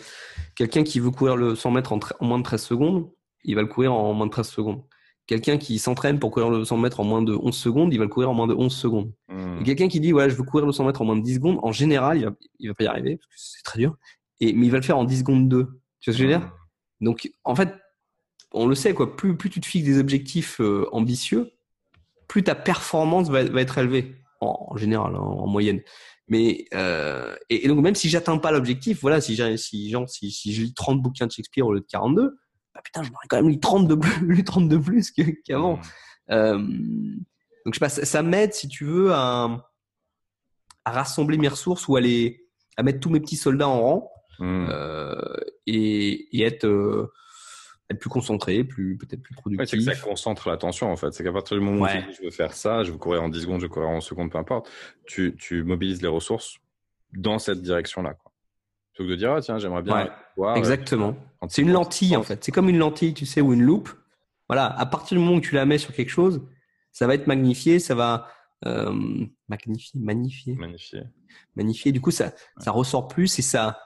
quelqu'un qui veut courir le 100 mètres en, tre- en moins de 13 secondes, il va le courir en moins de 13 secondes. Quelqu'un qui s'entraîne pour courir le 100 mètres en moins de 11 secondes, il va le courir en moins de 11 secondes. Hmm. Quelqu'un qui dit voilà, je veux courir le 100 mètres en moins de 10 secondes, en général, il va, il va pas y arriver parce que c'est très dur. Et mais il va le faire en 10 secondes 2. Tu vois ce que je veux dire? Donc en fait, on le sait quoi, plus plus tu te fixes des objectifs euh, ambitieux, plus ta performance va, va être élevée en, en général, hein, en moyenne. Mais euh, et, et donc même si j'atteins pas l'objectif, voilà, si j'ai si genre si, si je lis 30 bouquins de Shakespeare au lieu de 42, bah putain, j'en aurais quand même lu 30 de plus, lu 30 de plus qu'avant. Hmm. Euh, donc je sais pas, ça, ça m'aide si tu veux à, à rassembler mes ressources ou à les à mettre tous mes petits soldats en rang Hmm. euh, et, et être euh, être plus concentré, plus peut-être plus Ouais, c'est productif. que ça concentre l'attention en fait. C'est qu'à partir du moment où tu dis je veux faire ça, je veux courir en 10 secondes, je veux courir en 11 secondes, peu importe, tu, tu mobilises les ressources dans cette direction-là. Plutôt que de dire, ah, tiens, j'aimerais bien Ouais, voir. Exactement. quand C'est une lentille en fait. C'est comme une lentille, tu sais, ou une loupe. Voilà, à partir du moment où tu la mets sur quelque chose, ça va être magnifié, ça va euh, magnifier, magnifier, Magnifié. magnifier. Du coup, ça, ça ressort plus et ça,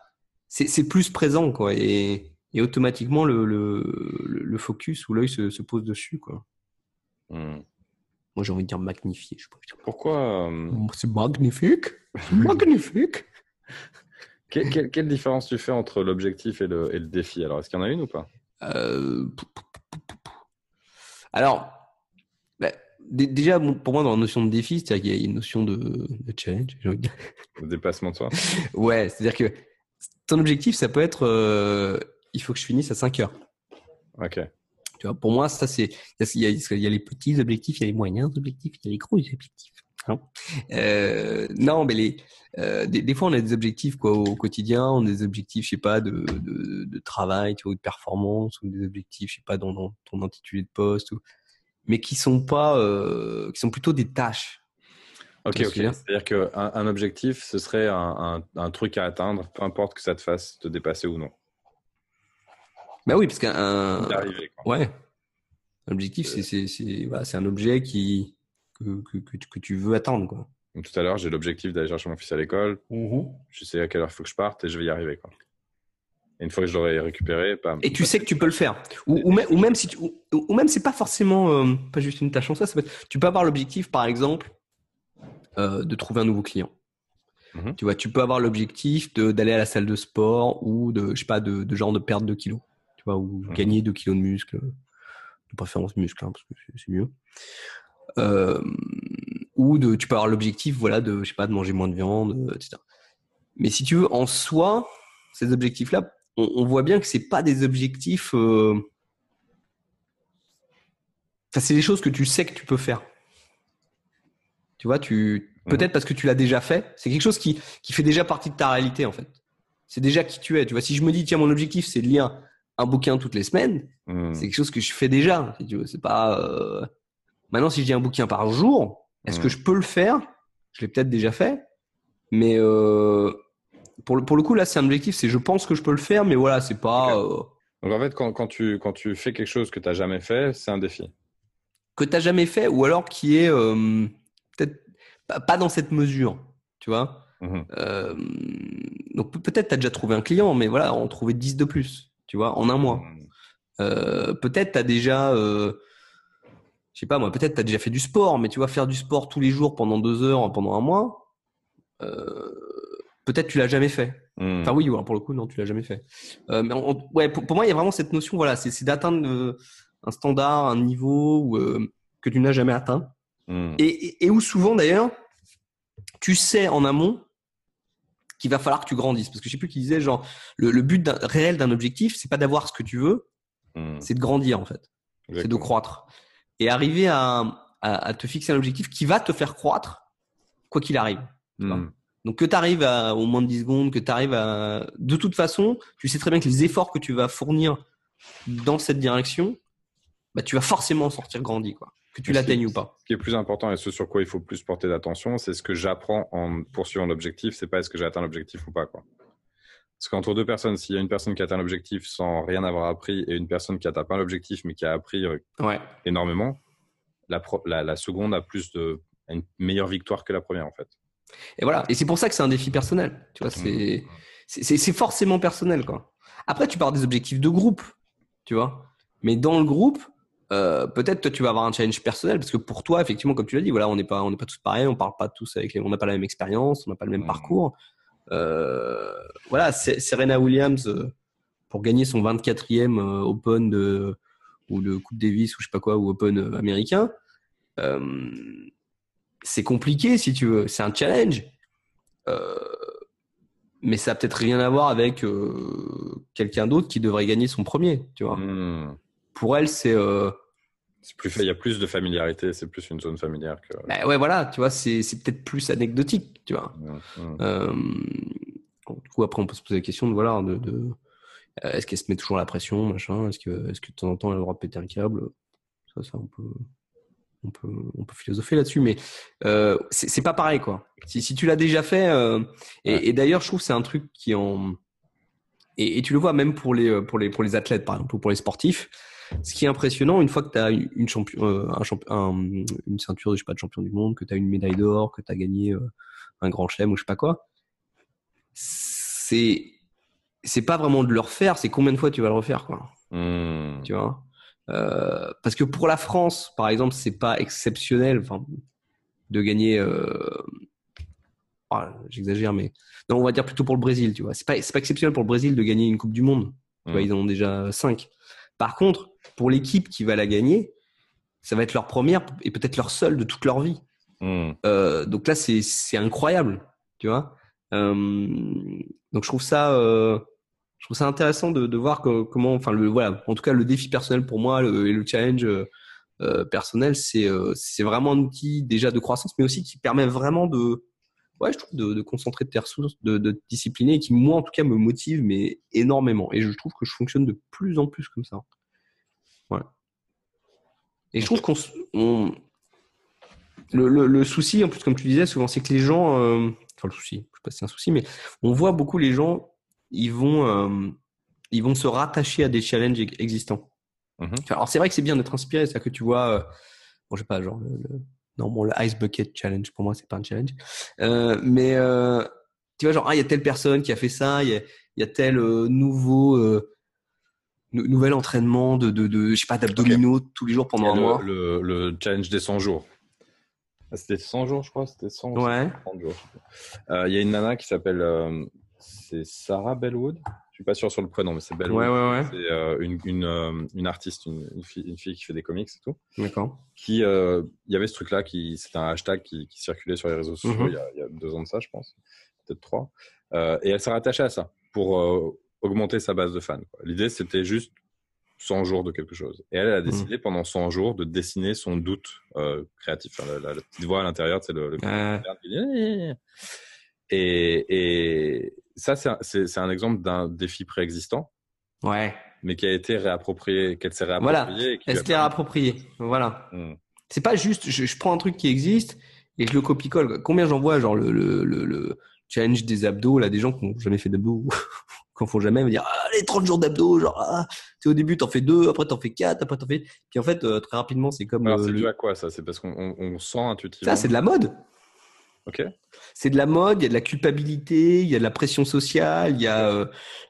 c'est, plus présent quoi. Et, et automatiquement le, le, focus ou l'œil se, se pose dessus quoi. Hmm. Moi, j'ai envie de dire magnifier. Je sais pas. Pourquoi euh, C'est magnifique, magnifique. que- quelle, quelle différence tu fais entre l'objectif et le, et le défi? Alors, est-ce qu'il y en a une ou pas? Euh. Alors, bah, dé- déjà, bon, pour moi, dans la notion de défi, c'est-à-dire qu'il y a une notion de, de challenge. de dépassement de soi Ouais, c'est-à-dire que ton objectif, ça peut être euh, il faut que je finisse à 5 heures. Ok. Tu vois, pour moi, ça, c'est. Il y, a, il y a les petits objectifs, il y a les moyens objectifs, il y a les gros objectifs. Hein. Euh, non, mais les, euh, des, des fois, on a des objectifs quoi, au quotidien, on a des objectifs, je sais pas, de, de, de travail, tu vois, ou de performance, ou des objectifs, je sais pas, dans, dans ton intitulé de poste, ou, mais qui sont pas, euh, qui sont plutôt des tâches. Ok, ok. C'est-à-dire qu'un un objectif, ce serait un, un, un truc à atteindre, peu importe que ça te fasse te dépasser ou non. Bah oui, parce qu'un. Ouais. L'objectif, c'est c'est c'est voilà, c'est un objet qui que, que, que, tu- que tu veux atteindre quoi. Donc, tout à l'heure, j'ai l'objectif d'aller chercher mon fils à l'école. Mhm. Je sais à quelle heure il faut que je parte et je vais y arriver. Quoi. Et une fois que je l'aurai récupéré, bam. Et tu sais que tu peux le faire. Ou, ou même, ou même si tu, ou, ou même c'est pas forcément euh, pas juste une tâche en soi. Ça peut être- tu peux avoir l'objectif, par exemple, euh, de trouver un nouveau client. Mhm. Tu vois, tu peux avoir l'objectif de- d'aller à la salle de sport ou de, je sais pas, de, de genre de perdre 2 kilos. Tu vois, ou Mhm. gagner 2 kilos de muscle. De préférence muscle, hein, parce que c'est mieux. Euh, ou de, tu peux avoir l'objectif, voilà, de, je sais pas, de manger moins de viande, euh, etc. Mais si tu veux, en soi, ces objectifs-là, on, on voit bien que c'est pas des objectifs. euh, Enfin, c'est des choses que tu sais que tu peux faire. Tu vois, tu Mhm. peut-être parce que tu l'as déjà fait. C'est quelque chose qui qui fait déjà partie de ta réalité en fait. C'est déjà qui tu es. Tu vois, si je me dis tiens mon objectif c'est de lire un bouquin toutes les semaines, Hmm. c'est quelque chose que je fais déjà. Si c'est pas. euh, Maintenant, si je lis un bouquin par jour, est-ce que je peux le faire? Je l'ai peut-être déjà fait, mais euh, pour le pour le coup là, c'est un objectif. C'est je pense que je peux le faire, mais voilà, c'est pas euh, Donc, en fait, quand, quand, tu, quand tu fais quelque chose que tu n'as jamais fait, c'est un défi. que t'as jamais fait, ou alors qui est euh, peut-être pas, dans cette mesure. Tu vois? Euh, donc pe- peut-être tu as déjà trouvé un client, mais voilà, en trouver 10 de plus, tu vois, en un mois. Hmm. Euh, peut-être tu as déjà, je sais pas moi, peut-être tu as déjà fait du sport, mais tu vas faire du sport tous les jours pendant deux heures pendant un mois. Euh, peut-être tu l'as jamais fait. Hmm. Enfin oui, pour le coup, non, tu l'as jamais fait. Euh, mais on- ouais, pour, pour moi, il y a vraiment cette notion, voilà, c'est d'atteindre euh, un standard, un niveau où, que tu n'as jamais atteint. Hmm. Et, et- et où souvent d'ailleurs, tu sais en amont qu'il va falloir que tu grandisses. Parce que je sais plus qui disait, genre, le, le but réel d'un objectif, c'est pas d'avoir ce que tu veux, Hmm. c'est de grandir en fait. C'est de croître. Et arriver à, à, à te fixer un objectif qui va te faire croître, quoi qu'il arrive. vois. Hmm. Donc que tu arrives au moins de 10 secondes, que tu arrives à... De toute façon, tu sais très bien que les efforts que tu vas fournir dans cette direction, bah, tu vas forcément en sortir grandi, quoi. Que tu l'atteignes ou pas. Ce qui est plus important et ce sur quoi il faut plus porter d'attention, c'est ce que j'apprends en poursuivant l'objectif, c'est pas est-ce que j'ai atteint l'objectif ou pas. Quoi. Parce qu'entre deux personnes, s'il y a une personne qui a atteint l'objectif sans rien avoir appris et une personne qui atteint pas l'objectif mais qui a appris euh, Ouais. énormément, la, pro- la, la seconde a plus de a une meilleure victoire que la première en fait. Et voilà. Et c'est pour ça que c'est un défi personnel. Tu vois, c'est, c'est, forcément personnel, quoi. Après, tu parles des objectifs de groupe, tu vois. Mais dans le groupe, euh, peut-être toi, tu vas avoir un challenge personnel parce que pour toi, effectivement, comme tu l'as dit, voilà, on n'est pas, on n'est pas tous pareils, on parle pas tous avec les, on n'a pas la même expérience, on n'a pas le même Mhm. parcours. Euh, voilà, Se- Serena Williams, euh, pour gagner son 24e euh, Open de, ou de Coupe Davis ou je sais pas quoi, ou Open américain, euh, c'est compliqué si tu veux, c'est un challenge. Euh, mais ça a peut-être rien à voir avec euh, quelqu'un d'autre qui devrait gagner son premier, tu vois. Hmm. Pour elle, C'est plus il y a plus de familiarité, c'est plus une zone familière que. bah ouais voilà, tu vois, c'est c'est peut-être plus anecdotique, tu vois. Euh, du coup, après, on peut se poser la question de voilà, de, de euh, est-ce qu'elle se met toujours la pression, machin, est-ce que est-ce que de temps en temps elle a le droit de péter un câble, ça, ça on peut on peut on peut philosopher là-dessus, mais euh, c'est pas pareil quoi. Si si tu l'as déjà fait, et, Ouais. et d'ailleurs, je trouve que c'est un truc qui en et, et tu le vois même pour les pour les pour les athlètes par exemple ou pour les sportifs. Ce qui est impressionnant, une fois que tu as une, champion, euh, un un- une ceinture, je sais pas, de champion du monde, que tu as une médaille d'or, que tu as gagné euh, un grand chelem ou je sais pas quoi, c'est c'est pas vraiment de le refaire, c'est combien de fois tu vas le refaire, quoi. Hmm. Tu vois? Euh, Parce que pour la France, par exemple, c'est pas exceptionnel, de gagner. Euh... ah, J'exagère, mais non, on va dire plutôt pour le Brésil, tu vois. C'est pas pas exceptionnel pour le Brésil de gagner une Coupe du Monde. Tu vois, Mm. ils en ont déjà cinq. Par contre, pour l'équipe qui va la gagner, ça va être leur première et peut-être leur seule de toute leur vie. Hmm. Euh, donc là, c'est c'est incroyable, tu vois. Euh, donc je trouve ça, euh, je trouve ça intéressant de, de voir que- comment, enfin le voilà, en tout cas le défi personnel pour moi le, et le challenge personnel, c'est c'est vraiment un outil déjà de croissance, mais aussi qui permet vraiment de, ouais, je trouve de, de concentrer tes ressources, de, de te discipliner, et qui moi en tout cas me motive mais énormément. Et je trouve que je fonctionne de plus en plus comme ça. Ouais. Et je trouve qu'on on, le, le, le souci, en plus, comme tu disais, souvent, c'est que les gens, euh, enfin le souci, je sais pas si c'est un souci, mais on voit beaucoup les gens, ils vont, euh, ils vont se rattacher à des challenges ex- existants. Mhm. Alors c'est vrai que c'est bien d'être inspiré, c'est-à-dire que tu vois, euh, bon, je sais pas, genre le- Non, bon, le Ice Bucket Challenge, pour moi, c'est pas un challenge. Euh, mais euh, tu vois, genre, ah, il y a telle personne qui a fait ça, il y a, y a, tel euh, nouveau nouvel entraînement de, de, de, je sais pas, d'abdominaux okay. tous les jours pendant un le, mois. Le, le, challenge des 100 jours. Ah, c'était 100 jours, je crois. C'était 100 ouais. 30 jours. Il y a une nana qui s'appelle, c'est Sarah Bellwood? Suis pas sûr sur le prénom, mais c'est Belle. Ouais, ouais, ouais. C'est euh, une, une, euh, une, artiste, une, une, fille, une, fille, qui fait des comics et tout. D'accord. Qui, euh, il y avait ce truc-là, qui, c'était un hashtag qui, qui, circulait sur les réseaux sociaux Mhm. mm -hmm. il, y a, il, y a, deux ans de ça, je pense, peut-être trois. Euh, et elle s'est rattachée à ça pour augmenter sa base de fans. L'idée, c'était juste 100 jours de quelque chose. Et elle, elle a décidé mmh. pendant 100 jours de dessiner son doute euh, créatif. Enfin, la, la, la, petite voix à l'intérieur, c'est le, le euh... et, et, ça, c'est un exemple d'un défi préexistant. Ouais. Mais qui a été réapproprié, qu'elle s'est Voilà. réapproprié. Elle s'est réappropriée. Voilà. Mmh. C'est pas juste, je, je, prends un truc qui existe et je le copie-colle. Combien j'en vois, genre le, le, le, le, challenge des abdos, là, des gens qui n'ont jamais fait d'abdos, qui en font jamais, me dire, ah, les 30 jours d'abdos, genre, ah, tu au début, t'en fais deux, après t'en fais quatre, après t'en fais. Puis en fait, euh, très rapidement, c'est comme. Alors, c'est le... dû à quoi, ça? C'est parce qu'on on, on sent intuitivement. Ça, c'est de la mode. C'est de la mode, il y a de la culpabilité, il y a de la pression sociale, il y a, euh,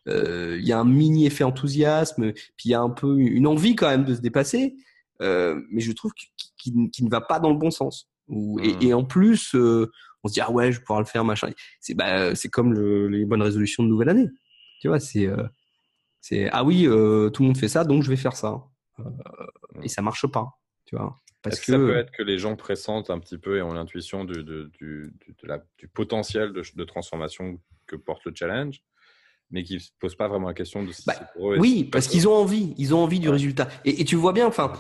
euh, il y a un mini effet enthousiasme, puis il y a un peu une envie quand même de se dépasser, euh, mais je trouve qu'il qu ne va pas dans le bon sens. Ou, Hmm. et, et, en plus, on se dit ah ouais, je vais pouvoir le faire, machin. C'est bah, c'est comme le, les bonnes résolutions de nouvelle année. Tu vois, c'est c'est ah oui, tout le monde fait ça, donc je vais faire ça. et ça marche pas. Tu vois. Parce Est-ce que, ça peut être que les gens pressentent un petit peu et ont l'intuition du, du, du, de la, du, potentiel de, de, transformation que porte le challenge, mais qui ne se posent pas vraiment la question de si bah, c'est pour eux. Oui, parce qu'ils ont envie, ils ont envie du ouais. résultat. Et, et, tu vois bien, enfin,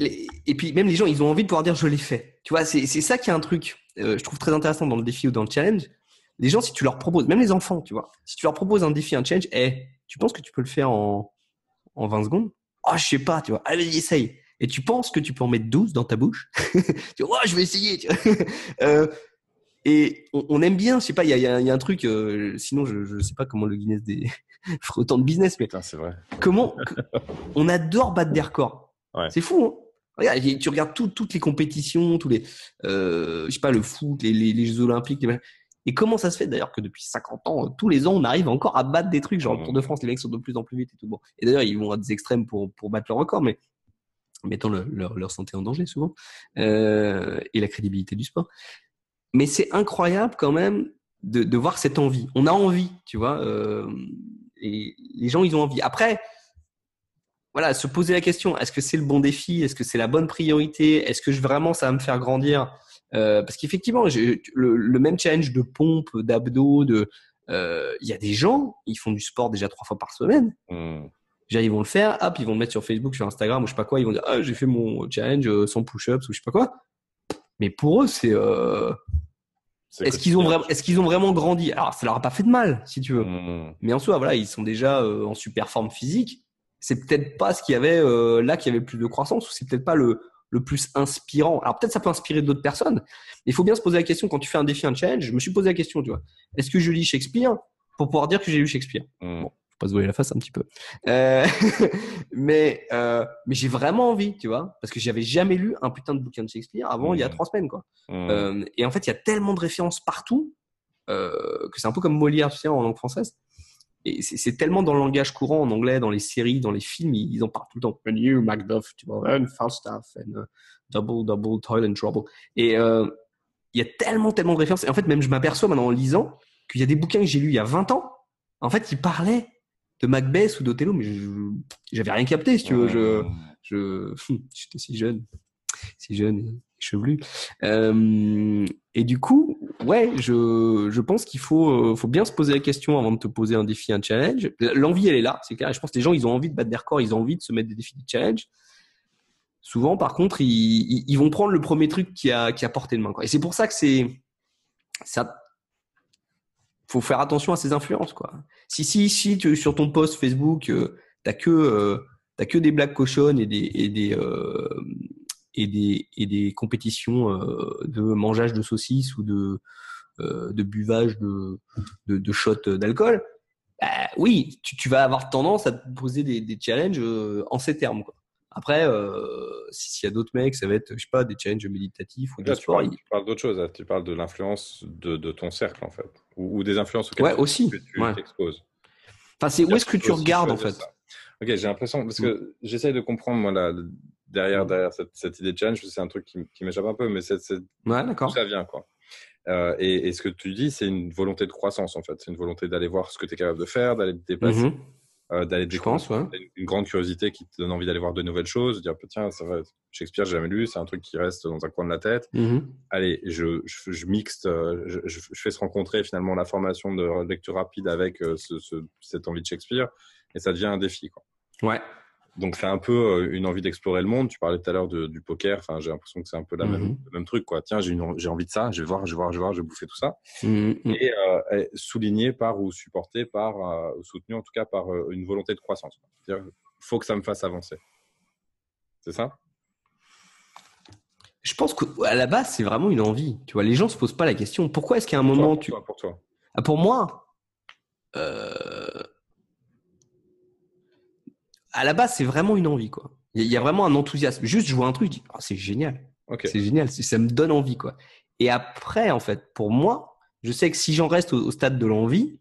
et puis même les gens, ils ont envie de pouvoir dire je l'ai fait. Tu vois, c'est ça qui est un truc, euh, je trouve très intéressant dans le défi ou dans le challenge. Les gens, si tu leur proposes, même les enfants, tu vois, si tu leur proposes un défi, un challenge, hey, tu penses que tu peux le faire en, en 20 secondes? Oh, je sais pas, tu vois, allez, essaye et tu penses que tu peux en mettre 12 dans ta bouche, tu dis, oh, je vais essayer. Vois euh, et on, on, aime bien, je sais pas, il y a, y, a, y a, un truc, euh, sinon je, je sais pas comment le Guinness des ferait autant de business, mais c'est vrai. Comment on adore battre des records. Ouais. C'est fou, hein Regarde, tu regardes tout, toutes les compétitions, tous les, euh, je sais pas, le foot, les, les, les Jeux Olympiques, les... et comment ça se fait d'ailleurs que depuis 50 ans, tous les ans, on arrive encore à battre des trucs, genre le Tour de France, les mecs sont de plus en plus vite et tout. Bon, et d'ailleurs, ils vont à des extrêmes pour pour battre le record, mais mettant le, leur, santé en danger souvent, euh, et la crédibilité du sport. Mais c'est incroyable quand même de, voir cette envie. On a envie, tu vois, euh, et les gens, ils ont envie. Après, voilà, se poser la question, est-ce que c'est le bon défi? Est-ce que c'est la bonne priorité? Est-ce que vraiment ça va me faire grandir? Euh, Parce qu'effectivement, le, le, même challenge de pompe, d'abdos, de... Il y a des gens, ils font du sport déjà trois fois par semaine. Mmh. Déjà, ils vont le faire, hop, ils vont le mettre sur Facebook, sur Instagram ou je sais pas quoi. Ils vont dire, ah, j'ai fait mon challenge euh, sans push-ups ou je sais pas quoi. Mais pour eux, c'est. Euh... Est-ce qu'ils ont vraiment, est-ce qu'ils ont vraiment grandi? Alors, ça leur a pas fait de mal, si tu veux. Mmh. Mais en soi, voilà, ils sont déjà euh, en super forme physique. C'est peut-être pas ce qu'il y avait euh, là qui avait plus de croissance ou c'est peut-être pas le le plus inspirant. Alors peut-être ça peut inspirer d'autres personnes. Mais il faut bien se poser la question quand tu fais un défi, un challenge. Je me suis posé la question, tu vois. Est-ce que je lis Shakespeare pour pouvoir dire que j'ai lu Shakespeare? Mmh. Bon, faut pas se voiler la face un petit peu. Euh, mais euh, mais j'ai vraiment envie, tu vois, parce que j'avais jamais lu un putain de bouquin de Shakespeare avant mmh. il y a trois semaines, quoi. Mmh. Euh, et en fait, il y a tellement de références partout euh, que c'est un peu comme Molière, tu sais, en langue française. Et c'est tellement dans le langage courant en anglais, dans les séries, dans les films, ils, en parlent tout le temps. A new Macduff, tu vois, and Falstaff, and uh, double, double, toil and trouble. Et euh, il y a tellement, tellement de références. Et en fait, même je m'aperçois maintenant en lisant qu'il y a des bouquins que j'ai lus il y a 20 ans. En fait, ils parlaient de Macbeth ou d'Othello, mais j'avais rien capté, si tu veux. Je, je, j'étais si jeune, si jeune et chevelu. Euh, et du coup, ouais, je, je pense qu'il faut, faut bien se poser la question avant de te poser un défi, un challenge. L'envie, elle est là, c'est clair. Et je pense que les gens, ils ont envie de battre des records, ils ont envie de se mettre des défis, des challenges. Souvent, par contre, ils, ils, ils, vont prendre le premier truc qui a, qui a porté de main. Quoi. Et c'est pour ça que c'est, ça, faut faire attention à ces influences, quoi. Si, si, si tu, sur ton post Facebook, euh, t'as que, euh, t'as que des blagues cochonnes et des, et des, euh, et des, et des compétitions euh, de mangeage de saucisses ou de, euh, de buvage de, de, de shots d'alcool, bah, oui, tu, tu, vas avoir tendance à te poser des, des challenges euh, en ces termes. Quoi. Après, euh, si- s'il y a d'autres mecs, ça va être, je sais pas, des challenges méditatifs ou Là, du tu sport. parles, tu parles d'autre chose. là. Tu parles de l'influence de, de ton cercle, en fait. Ou, ou des influences auxquelles Ouais, aussi. tu Ouais. t'exposes. Enfin, c'est où est-ce que tu regardes en fait? ça. Ok, j'ai l'impression, parce que j'essaye de comprendre, moi, là, derrière, derrière cette, cette idée de challenge, c'est un truc qui, m'échappe un peu, mais c'est c'est- Ouais, d'accord. ça vient, quoi. Euh, et, et ce que tu dis, c'est une volonté de croissance, en fait. C'est une volonté d'aller voir ce que tu es capable de faire, d'aller te dépasser, Mhm. Euh, d'aller Je découvrir. pense, ouais. T'as une, une grande curiosité qui te donne envie d'aller voir de nouvelles choses, de dire, tiens, ça va, Shakespeare, j'ai jamais lu, c'est un truc qui reste dans un coin de la tête. Mhm. Allez, je, je, je mixte, euh, je, je, je fais se rencontrer finalement la formation de lecture rapide avec euh, ce, ce, cette envie de Shakespeare, et ça devient un défi, quoi. Ouais. Donc c'est un peu euh, une envie d'explorer le monde. Tu parlais tout à l'heure du poker. Enfin, j'ai l'impression que c'est un peu la même, Mhm. le même truc, quoi. Tiens, j'ai envie de ça. Je vais voir, je vais voir, je vais voir, je vais bouffer tout ça. Mhm. Et euh, est souligné par ou supporté par, euh, ou soutenu en tout cas par euh, une volonté de croissance. C'est-à-dire, faut que ça me fasse avancer. C'est ça? Je pense qu'à la base, c'est vraiment une envie. Tu vois, les gens se posent pas la question. Pourquoi est-ce qu'à un Pour toi, moment, pour tu. toi, pour toi? Ah, pour moi, euh, à la base, c'est vraiment une envie, quoi. Il y, a- vraiment un enthousiasme. Juste, je vois un truc, je dis, Ah, c'est génial. C'est génial. Ça me donne envie, quoi. Et après, en fait, pour moi, je sais que si j'en reste au, au stade de l'envie,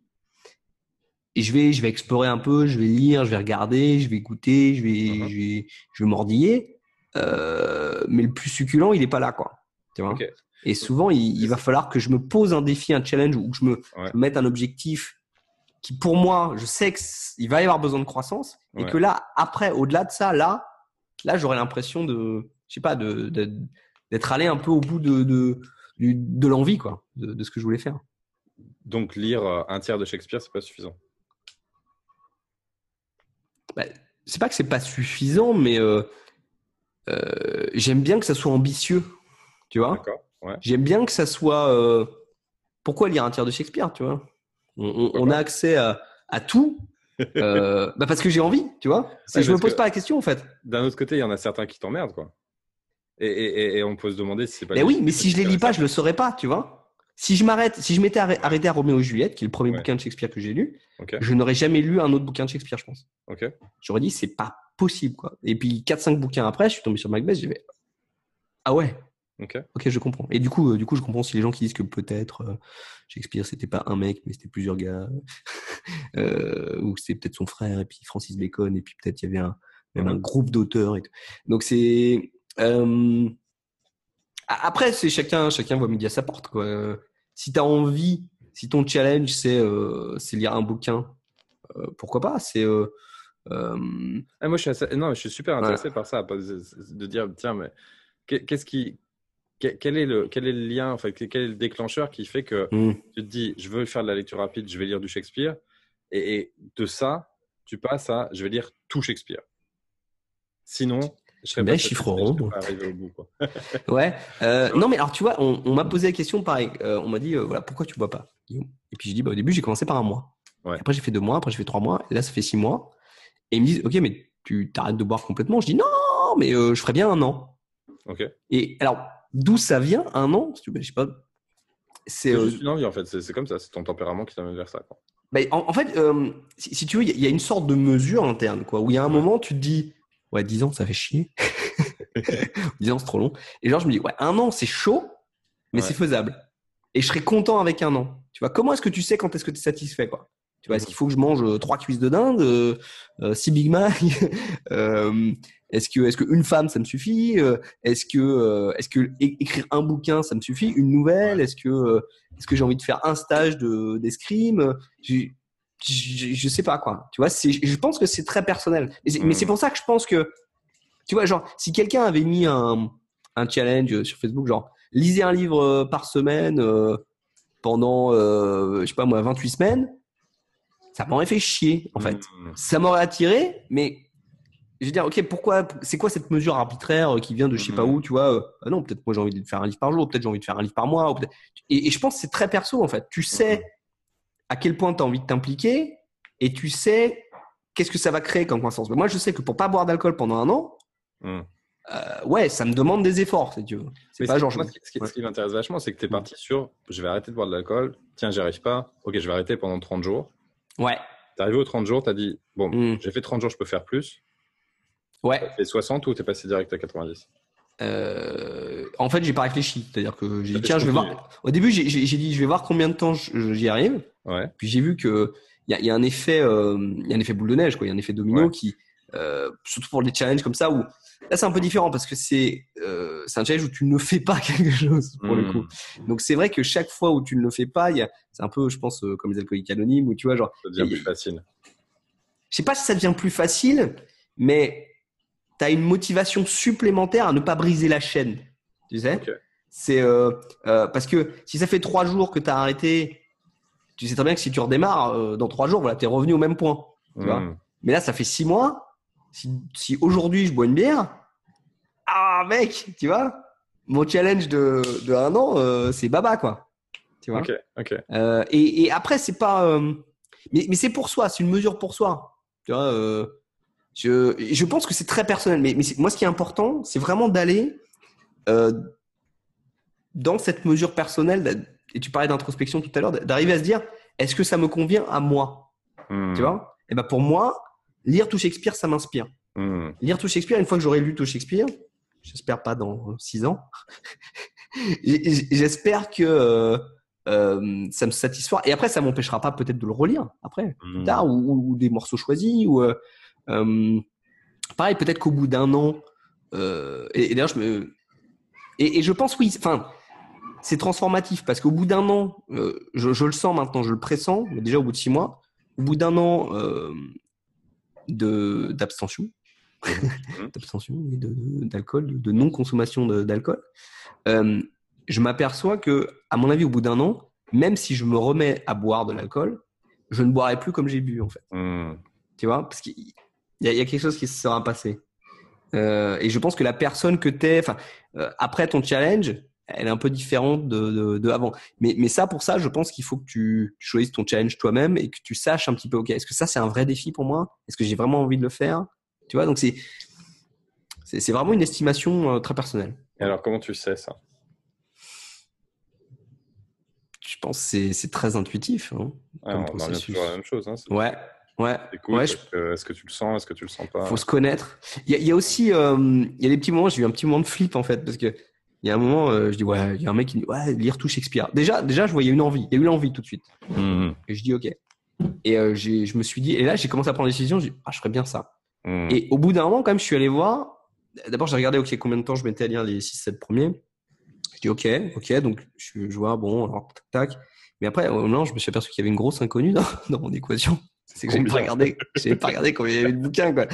je vais, je vais explorer un peu, je vais lire, je vais regarder, je vais goûter, je vais, Mhm. je vais, je vais mordiller. Euh, mais le plus succulent, il est pas là, quoi. Tu vois? Et souvent, il, il va falloir que je me pose un défi, un challenge, ou que je me, Ouais. je me mette un objectif qui, pour moi, je sais qu'il va y avoir besoin de croissance, et Ouais. que là, après, au-delà de ça, là, là, j'aurais l'impression de, je sais pas, de, d'être allé un peu au bout de, de, l'envie, quoi, de, de ce que je voulais faire. Donc lire euh, un tiers de Shakespeare, c'est pas suffisant. Bah, c'est pas que c'est pas suffisant, mais euh, euh, j'aime bien que ça soit ambitieux, tu vois. D'accord. Ouais. J'aime bien que ça soit. euh, Pourquoi lire un tiers de Shakespeare, tu vois? On, on- on a accès à, à tout. euh, bah parce que j'ai envie, tu vois. Ouais, je me pose pas la question en fait. D'un autre côté, il y en a certains qui t'emmerdent, quoi. Et, et, et- et on peut se demander si c'est pas. Mais des- oui, mais si je les lis pas, je le saurais pas, tu vois. Si je m'arrête, si je m'étais arrê- arrêté à Roméo et Juliette, qui est le premier Ouais. bouquin de Shakespeare que j'ai lu, je n'aurais jamais lu un autre bouquin de Shakespeare, je pense. Ok. J'aurais dit c'est pas possible quoi. Et puis 4-5 bouquins après, je suis tombé sur Macbeth, j'ai fait ah ouais, Ok. ok je comprends. Et du coup, euh, du coup je comprends si les gens qui disent que peut-être euh, Shakespeare c'était pas un mec mais c'était plusieurs gars, euh, ou c'était peut-être son frère et puis Francis Bacon et puis peut-être il y avait un même un groupe d'auteurs et tout. Donc c'est euh, après c'est chacun chacun voit midi à sa porte quoi. Si tu as envie, si ton challenge c'est euh, c'est lire un bouquin, pourquoi pas? C'est Ah, moi, je suis, assez- non, je suis super intéressé par ça, de, dire, tiens, mais qu'est- qu'est-ce qui, quel est le, quel est le lien, enfin, quel est le déclencheur qui fait que hmm. tu te dis, je veux faire de la lecture rapide, je vais lire du Shakespeare, et, et de ça, tu passes à, je vais lire tout Shakespeare. Sinon, je serais Bien, pas chiffre rond. arrivé au bout, quoi. Ouais. Euh, non, mais alors tu vois, on, on m'a posé la question pareil. Euh, on m'a dit, euh, voilà, pourquoi tu bois pas Et puis j'ai dit, bah, au début, j'ai commencé par un mois. Ouais. Après, j'ai fait deux mois. Après, j'ai fait trois mois. Et là, ça fait six mois. Et ils me disent, ok, mais tu t'arrêtes de boire complètement? Je dis, non, mais je ferais bien un an. Ok. Et alors, d'où ça vient un an Je sais pas. C'est euh, une envie, en fait. C'est comme ça. C'est ton tempérament qui t'amène vers ça, quoi. bah, en, en fait, euh, si, si tu veux, il y, a- il y a une sorte de mesure interne, quoi, où il y a un moment, tu te dis, ouais, 10 ans, ça fait chier. 10 ans, c'est trop long. Et genre, je me dis, ouais, un an, c'est chaud, mais Ouais. c'est faisable. Et je serais content avec un an. Tu vois, comment est-ce que tu sais quand est-ce que tu es satisfait, quoi? Tu vois, est-ce Mhm. qu'il faut que je mange euh, trois cuisses de dinde, euh, euh, six Big Mac euh, Est-ce que, est-ce que une femme, ça me suffit Est-ce que, est-ce que écrire un bouquin, ça me suffit Une nouvelle Est-ce que, est-ce que j'ai envie de faire un stage de d'escrime J'ai- je, je sais pas quoi. Tu vois, c'est, je pense que c'est très personnel. Mais c'est, mais Mhm. c'est pour ça que je pense que, tu vois, genre, si quelqu'un avait mis un, un challenge sur Facebook, genre, lisez un livre par semaine euh, pendant, euh, je sais pas moi, 28 semaines, ça m'aurait fait chier, en fait. Mm. Ça m'aurait attiré, mais je veux dire, ok, pourquoi, c'est quoi cette mesure arbitraire euh, qui vient de je sais pas Mhm. où, tu vois euh, ah Non, peut-être moi j'ai envie de faire un livre par jour, peut-être j'ai envie de faire un livre par mois. ou et, et je pense que c'est très perso, en fait. Tu sais Mhm. à quel point tu as envie de t'impliquer et tu sais qu'est-ce que ça va créer comme croissance. Mais moi, je sais que pour pas boire d'alcool pendant un an, euh, ouais, ça me demande des efforts, si tu veux. C'est pas ce- genre. moi, qui, ce qui m'intéresse vachement, c'est que tu es parti sur je vais arrêter de boire de l'alcool. Tiens, j'y arrive pas. Ok, je vais arrêter pendant 30 jours. Ouais. T'es arrivé aux 30 jours, t'as dit bon, Mm. j'ai fait 30 jours, je peux faire plus. Ouais. T'as fait 60 ou t'es passé direct à 90 Euh, en fait, j'ai pas réfléchi. C'est-à-dire que j'ai dit, tiens, je vais voir. Au début, j'ai dit, je vais voir combien de temps j'y arrive. Ouais. Puis j'ai vu que il y a, il y a un effet, euh, y a un effet boule de neige, quoi. Il y a un effet domino Ouais. qui, euh, surtout pour des challenges comme ça, où là c'est un peu différent parce que c'est, euh, un challenge où tu ne fais pas quelque chose pour le Hmm. coup. Donc c'est vrai que chaque fois où tu ne le fais pas, c'est un peu, je pense, euh, comme les alcooliques anonymes où tu vois, genre, Ça devient Et- plus facile. je sais pas si ça devient plus facile, mais tu as une motivation supplémentaire à ne pas briser la chaîne. Tu sais. C'est euh, euh, parce que si ça fait trois jours que tu as arrêté, tu sais très bien que si tu redémarres dans trois jours, voilà, tu es revenu au même point. Tu vois Hmm. Mais là, ça fait six mois. Si, si aujourd'hui je bois une bière, ah mec, tu vois, mon challenge de, de un an, euh, c'est baba quoi. Tu vois Ok, ok. euh, et, et après, c'est pas. euh, mais mais c'est pour soi, c'est une mesure pour soi. Tu vois, je, je pense que c'est très personnel. Mais, mais moi, ce qui est important, c'est vraiment d'aller dans cette mesure personnelle. Et tu parlais d'introspection tout à l'heure, d'arriver à se dire est-ce que ça me convient à moi? Hmm. Tu vois? Et ben pour moi, lire tout Shakespeare, ça m'inspire. Hmm. Lire tout Shakespeare, une fois que j'aurai lu tout Shakespeare, j'espère pas dans six ans, j'espère que euh, euh, ça me satisfera. Et après, ça m'empêchera pas peut-être de le relire après, plus Hmm. tard, ou, des morceaux choisis. Ou euh, pareil, peut-être qu'au bout d'un an. euh, et, et d'ailleurs, je me et, et je pense oui. Enfin, c'est transformatif parce qu'au bout d'un an, je, je le sens maintenant, je le pressens, mais déjà au bout de six mois, au bout d'un an d'abstention, d'abstention, de- de- d'alcool, de, de non-consommation d'alcool, euh, je m'aperçois que, à mon avis, au bout d'un an, même si je me remets à boire de l'alcool, je ne boirai plus comme j'ai bu en fait. Hmm. Tu vois, parce qu'il y, y a quelque chose qui se sera passé. Euh, et je pense que la personne que tu es, enfin, euh, après ton challenge, elle est un peu différente de, de, de avant. Mais, mais ça, pour ça, je pense qu'il faut que tu, tu choisisses ton challenge toi-même et que tu saches un petit peu, ok, est-ce que ça, c'est un vrai défi pour moi? Est-ce que j'ai vraiment envie de le faire? Tu vois, donc c'est, c'est, c'est vraiment une estimation euh, très personnelle. Et alors, comment tu sais ça? Je pense que c'est, c'est très intuitif. hein. On en revient toujours à la même chose. Hein. Ouais, ouais. cool. Ouais, Est-ce que tu le sens Est-ce que tu le sens pas? Faut se connaître. Il y a, il y a aussi, euh, il y a des petits moments, j'ai eu un petit moment de flip en fait, parce que il y a un moment, euh, je dis ouais, il y a un mec qui dit ouais, lire tout Shakespeare. Déjà, déjà, je voyais une envie, il y a eu l'envie tout de suite. Hmm. Et je dis ok. Et euh, j'ai- je me suis dit, et là, j'ai commencé à prendre des décisions. Je dis ah, je ferais bien ça. Hmm. Et au bout d'un moment, quand même, je suis allé voir. D'abord, j'ai regardé ok combien de temps je mettais à lire les 6-7 premiers. Je dis ok, ok, donc je, je vois bon, alors tac tac. Mais après, au moment, je me suis aperçu qu'il y avait une grosse inconnue dans, dans mon équation. C'est que j'ai pas regardé, j'ai pas regardé combien il y avait de bouquins quoi.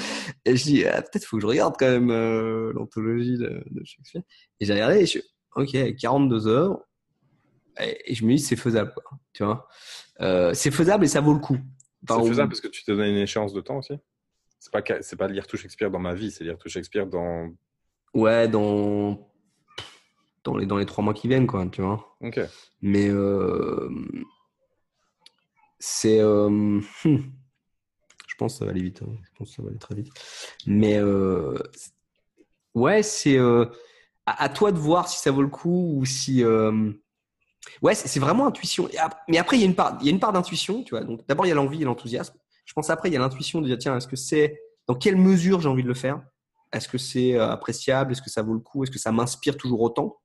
Et je dis ah, peut-être faut que je regarde quand même euh, l'anthologie de, de Shakespeare. Et j'ai regardé et je suis ok 42 heures. Et, et je me dis c'est faisable quoi. Tu vois, euh, c'est faisable et ça vaut le coup. Enfin, C'est on- faisable parce que tu t'es donné une échéance de temps aussi C'est pas, c'est pas lire tout Shakespeare dans ma vie, c'est lire tout Shakespeare dans. Ouais, dans dans les dans les trois mois qui viennent quoi. Tu vois. Ok. Mais euh, c'est. euh, hum, je pense que ça va aller vite. hein. Je pense que ça va aller très vite. Mais euh, ouais, c'est euh, à, toi de voir si ça vaut le coup ou si. euh, Ouais, c'est vraiment intuition. Mais après, il y a une part, d'intuition, tu vois. Donc d'abord, il y a l'envie et l'enthousiasme. Je pense après, il y a l'intuition de dire tiens, est-ce que c'est dans quelle mesure j'ai envie de le faire? Est-ce que c'est appréciable? Est-ce que ça vaut le coup? Est-ce que ça m'inspire toujours autant?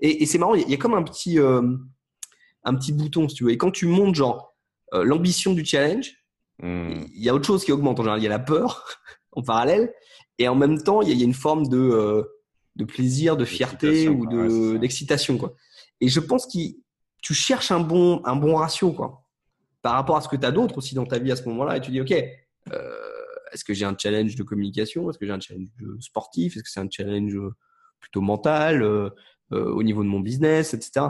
Et, c'est marrant, il y a- comme un petit un petit bouton, si tu veux. Et quand tu montes genre euh, l'ambition du challenge, Hmm. il y a autre chose qui augmente en général. Il y a la peur en parallèle, et en même temps, il y a, il y a une forme de, euh, de plaisir, de fierté ou. Ouais, de d'excitation, quoi. Et je pense que tu cherches un bon, un bon ratio, quoi, par rapport à ce que tu as d'autre aussi dans ta vie à ce moment-là, et tu dis, ok, euh, est-ce que j'ai un challenge de communication? Est-ce que j'ai un challenge sportif? Est-ce que c'est un challenge plutôt mental euh, au niveau de mon business, etc.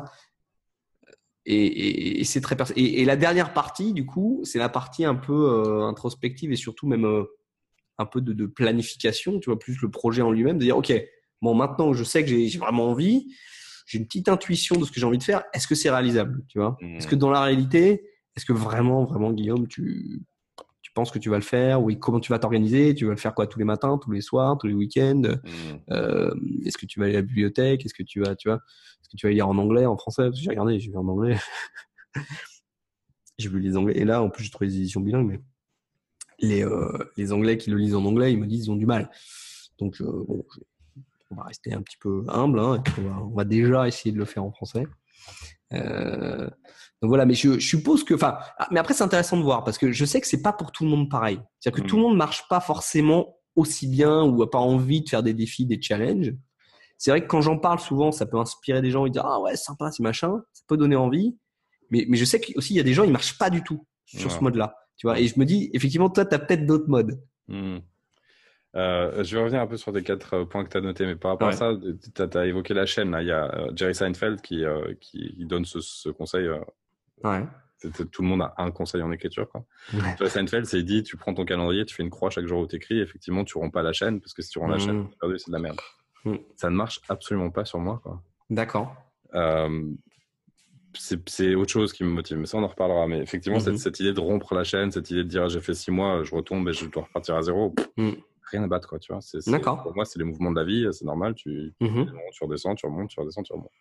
Et, et, et c'est très et, et la dernière partie, du coup, c'est la partie un peu euh, introspective et surtout même euh, un peu de, de planification, tu vois, plus le projet en lui-même, de dire, ok, bon, maintenant je sais que j'ai j'ai vraiment envie, j'ai une petite intuition de ce que j'ai envie de faire, est-ce que c'est réalisable, tu vois? Mhm. Est-ce que dans la réalité, est-ce que vraiment, vraiment, Guillaume, tu, tu penses que tu vas le faire Oui, comment tu vas t'organiser? Tu vas le faire quoi tous les matins, tous les soirs, tous les week-ends? Hmm. euh, Est-ce que tu vas aller à la bibliothèque? Est-ce que tu vas, tu vois, est-ce que tu vas lire en anglais, en français? Parce que J'ai regardé, j'ai vu en anglais. j'ai vu les anglais. Et là, en plus, j'ai trouvé des éditions bilingues, mais les, euh, les anglais qui le lisent en anglais, ils me disent ils ont du mal. Donc, bon, on va rester un petit peu humble, hein, on, va, déjà essayer de le faire en français. Euh, donc voilà, mais je, suppose que, enfin, ah, mais après c'est intéressant de voir parce que je sais que c'est pas pour tout le monde pareil. C'est-à-dire que tout le monde marche pas forcément aussi bien ou a pas envie de faire des défis, des challenges. C'est vrai que quand j'en parle souvent, ça peut inspirer des gens ils disent ah ouais sympa c'est machin, ça peut donner envie. Mais, mais je sais qu'aussi il y a des gens ils marchent pas du tout sur ce mode-là, tu vois. Et je me dis effectivement toi tu as peut-être d'autres modes. Hmm. Euh, je vais revenir un peu sur les quatre euh, points que tu as notés, mais par rapport à ça, tu as, évoqué la chaîne. Là. Il y a euh, Jerry Seinfeld qui, qui, donne ce, ce conseil. Ouais. Tout le monde a un conseil en écriture. Quoi. Jerry Seinfeld, c'est dit tu prends ton calendrier, tu fais une croix chaque jour où tu écris. Effectivement, tu romps pas la chaîne parce que si tu romps la chaîne, mmh. c'est de la merde. Mmh. Ça ne marche absolument pas sur moi. D'accord. c'est autre chose qui me motive, mais ça on en reparlera. Mais effectivement, cette, mmh. cette, idée de rompre la chaîne, cette idée de dire j'ai fait six mois, je retombe et je dois repartir à zéro, rien à battre, quoi, tu vois. D'accord. Pour moi, c'est les mouvements de la vie, c'est normal. Tu, mmh tu redescends, tu remontes, tu redescends, tu remontes.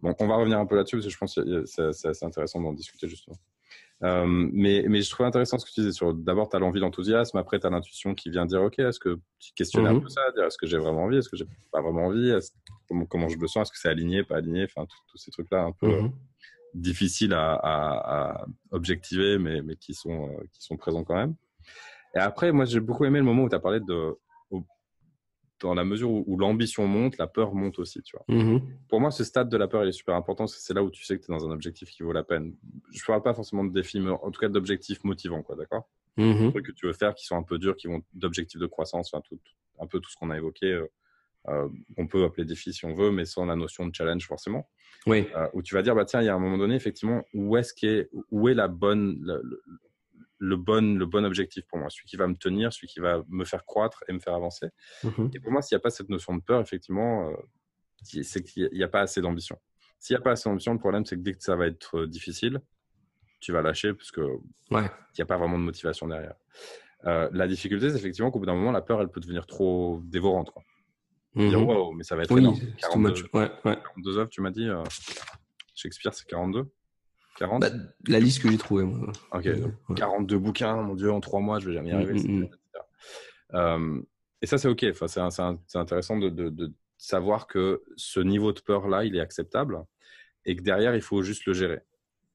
Bon, on va revenir un peu là-dessus parce que je pense que c'est, assez intéressant d'en discuter justement. Euh, mais, mais je trouvais intéressant ce que tu disais sur d'abord, tu as l'envie, l'enthousiasme, après, tu as l'intuition qui vient dire Ok, est-ce que tu questionnes un mmh peu ça dire Est-ce que j'ai vraiment envie Est-ce que j'ai pas vraiment envie comment, comment, je le sens Est-ce que c'est aligné, pas aligné Enfin, tous ces trucs-là un peu mmh difficiles à, à, objectiver, mais, mais qui, sont, euh, qui sont présents quand même. Et après, moi, j'ai beaucoup aimé le moment où tu as parlé de. Dans la mesure où, l'ambition monte, la peur monte aussi, tu vois. Mmh Pour moi, ce stade de la peur, il est super important parce que c'est là où tu sais que tu es dans un objectif qui vaut la peine. Je ne parle pas forcément de défis, mais en tout cas d'objectifs motivants, quoi, d'accord? Mmh Des trucs que tu veux faire qui sont un peu durs, qui vont d'objectifs de croissance, enfin, tout, un peu tout ce qu'on a évoqué. Euh, euh, on peut appeler défi si on veut, mais sans la notion de challenge forcément. Oui. Euh, où tu vas dire, bah tiens, il y a un moment donné, effectivement, où est-ce qu'est, où est la bonne, le bon, le bon objectif pour moi, celui qui va me tenir, celui qui va me faire croître et me faire avancer. Mhm. Et pour moi, s'il n'y a pas cette notion de peur, effectivement, euh, c'est qu'il n'y a pas assez d'ambition. S'il n'y a pas assez d'ambition, le problème, c'est que dès que ça va être euh, difficile, tu vas lâcher parce qu'il ouais. n'y a pas vraiment de motivation derrière. Euh, la difficulté, c'est effectivement qu'au bout d'un moment, la peur, elle peut devenir trop dévorante. Quoi. Dire, mhm. wow, mais ça va être oui, énorme. 42, ouais, ouais. 42 œuvres, tu m'as dit. Shakespeare, c'est 42 40 bah, La liste que j'ai trouvée, moi. Ok, 42 bouquins, mon Dieu, en trois mois, je vais jamais y arriver. Mm, mm, mm. Euh, et ça, c'est ok. Enfin, c'est intéressant de, de, savoir que ce niveau de peur-là, il est acceptable et que derrière, il faut juste le gérer.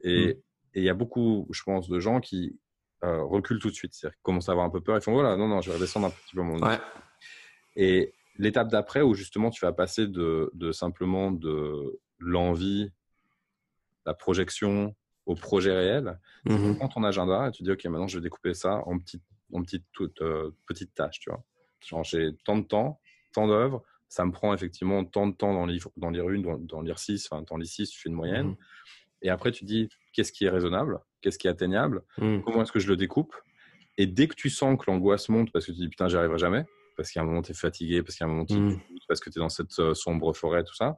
Et il y a beaucoup, je pense, de gens qui euh, reculent tout de suite. C'est-à-dire commencent à avoir un peu peur. Ils font voilà, non, non, je vais redescendre un petit peu mon ouais. Et l'étape d'après, où justement, tu vas passer de, de simplement de l'envie la projection au projet réel. Tu mmh prends ton agenda et tu dis, OK, maintenant, je vais découper ça en petites, en petites, toutes, euh, petites tâches, tu vois. Genre, j'ai tant de temps, tant d'œuvres, ça me prend effectivement tant de temps dans lire, dans lire une, dans, dans lire six, enfin, dans lire six, tu fais une moyenne. Mmh et après, tu dis, qu'est-ce qui est raisonnable? Qu'est-ce qui est atteignable? mmh. Comment est-ce que je le découpe? Et dès que tu sens que l'angoisse monte parce que tu dis, putain, j'y arriverai jamais, parce qu'à un moment, tu es fatigué, parce qu'à un moment, tu parce que tu es dans cette euh, sombre forêt, tout ça,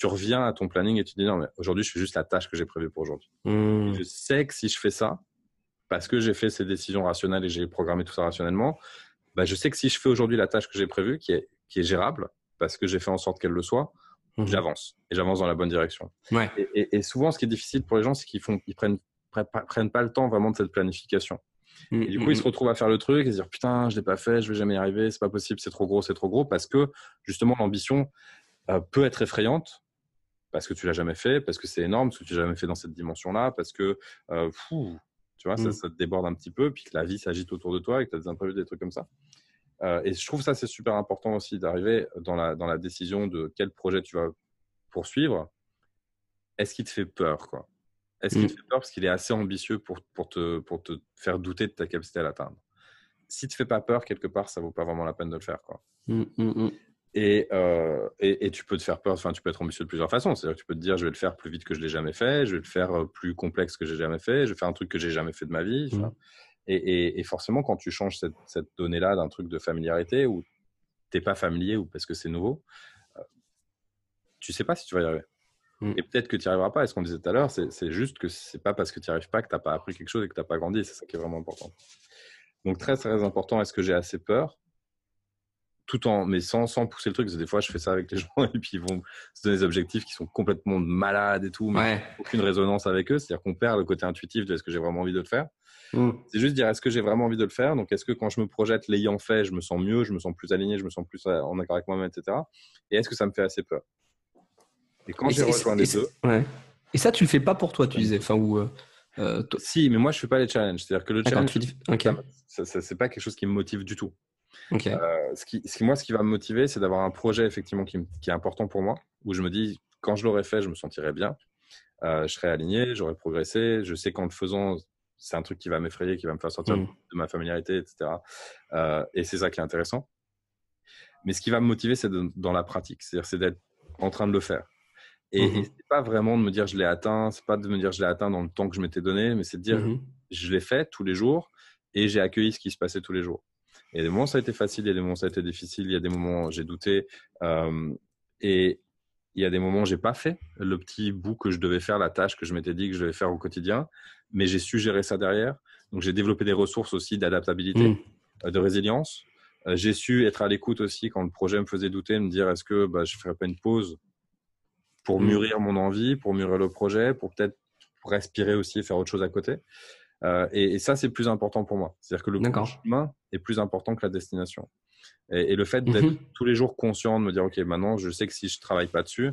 tu reviens à ton planning et tu dis non, mais aujourd'hui, je fais juste la tâche que j'ai prévue pour aujourd'hui. Mmh. Je sais que si je fais ça, parce que j'ai fait ces décisions rationnelles et j'ai programmé tout ça rationnellement, bah, je sais que si je fais aujourd'hui la tâche que j'ai prévue, qui est, qui est gérable, parce que j'ai fait en sorte qu'elle le soit, mmh. j'avance et j'avance dans la bonne direction. Ouais. Et, et, souvent, ce qui est difficile pour les gens, c'est qu'ils font, ils prennent, prennent pas le temps vraiment de cette planification. Mmh, et du coup, ils se retrouvent à faire le truc et se dire putain, je l'ai pas fait, je vais jamais y arriver, c'est pas possible, c'est trop gros, c'est trop gros, parce que justement l'ambition euh, peut être effrayante parce que tu l'as jamais fait, parce que c'est énorme, parce que tu l'as jamais fait dans cette dimension-là, parce que euh, fou, tu vois, ça, mm. ça, te déborde un petit peu, puis que la vie s'agite autour de toi et que tu as des imprévus, des trucs comme ça. Euh, et je trouve ça c'est super important aussi d'arriver dans la, dans la décision de quel projet tu vas poursuivre. Est-ce qu'il te fait peur quoi? Est-ce qu'il te mm. fait peur parce qu'il est assez ambitieux pour, pour, te, pour te faire douter de ta capacité à l'atteindre? Si tu te fais pas peur, quelque part, ça vaut pas vraiment la peine de le faire. Quoi. Euh, et, et, tu peux te faire peur, enfin, tu peux être ambitieux de plusieurs façons. C'est-à-dire que tu peux te dire, je vais le faire plus vite que je l'ai jamais fait, je vais le faire euh, plus complexe que j'ai jamais fait, je vais faire un truc que j'ai jamais fait de ma vie. Mmh. Et, et, forcément, quand tu changes cette, cette donnée-là d'un truc de familiarité où t'es pas familier ou parce que c'est nouveau, euh, tu sais pas si tu vas y arriver. Mmh. Et peut-être que tu n'y arriveras pas. Et ce qu'on disait tout à l'heure, c'est juste que c'est pas parce que tu n'y arrives pas que tu n'as pas appris quelque chose et que tu n'as pas grandi. C'est ça qui est vraiment important. Donc, très, très important, est-ce que j'ai assez peur? Tout en, mais sans, sans pousser le truc. Parce que des fois, je fais ça avec les gens et puis ils vont se donner des objectifs qui sont complètement malades et tout, mais aucune résonance avec eux. C'est-à-dire qu'on perd le côté intuitif de est-ce que j'ai vraiment envie de le faire. Mm. C'est juste dire est-ce que j'ai vraiment envie de le faire? Donc, est-ce que quand je me projette l'ayant fait, je me sens mieux, je me sens plus aligné, je me sens plus en accord avec moi-même, etc. Et est-ce que ça me fait assez peur? Et quand j'ai rejoint les deux, Ouais. Et ça, tu le fais pas pour toi, tu disais. Enfin, ou. euh, euh, si, mais moi, je fais pas les challenges. C'est-à-dire que le challenge, tu dis. Ok. ça, ça- c'est pas quelque chose qui me motive du tout. Ok. Euh, ce qui, ce qui- moi, ce qui va me motiver, c'est d'avoir un projet effectivement qui, est important pour moi, où je me dis, quand je l'aurai fait, je me sentirai bien, Euh, je serai aligné, j'aurai progressé, je sais qu'en le faisant, c'est un truc qui va m'effrayer, qui va me faire sortir Mm. de ma familiarité, etc. Euh, et c'est ça qui est intéressant. Mais ce qui va me motiver, c'est dans la pratique, c'est-à-dire c'est d'être en train de le faire. Et, Mhm. et c'est pas vraiment de me dire je l'ai atteint, c'est pas de me dire je l'ai atteint dans le temps que je m'étais donné, mais c'est de dire Mhm. je l'ai fait tous les jours et j'ai accueilli ce qui se passait tous les jours. Il y a des moments où ça a été facile, il y a des moments où ça a été difficile, il y a des moments où j'ai douté. euh, et il y a des moments où j'ai pas fait le petit bout que je devais faire, la tâche que je m'étais dit que je devais faire au quotidien, mais j'ai su gérer ça derrière. Donc j'ai développé des ressources aussi d'adaptabilité, Mm. euh, de résilience. Euh, j'ai su être à l'écoute aussi quand le projet me faisait douter, me dire est-ce que bah, je ferais pas une pause pour Mm. mûrir mon envie, pour mûrir le projet, pour peut-être respirer aussi et faire autre chose à côté. Euh, et, et ça, c'est plus important pour moi. C'est-à-dire que le chemin est plus important que la destination. Et, et le fait d'être Mhm. tous les jours conscient de me dire, OK, maintenant, je sais que si je travaille pas dessus,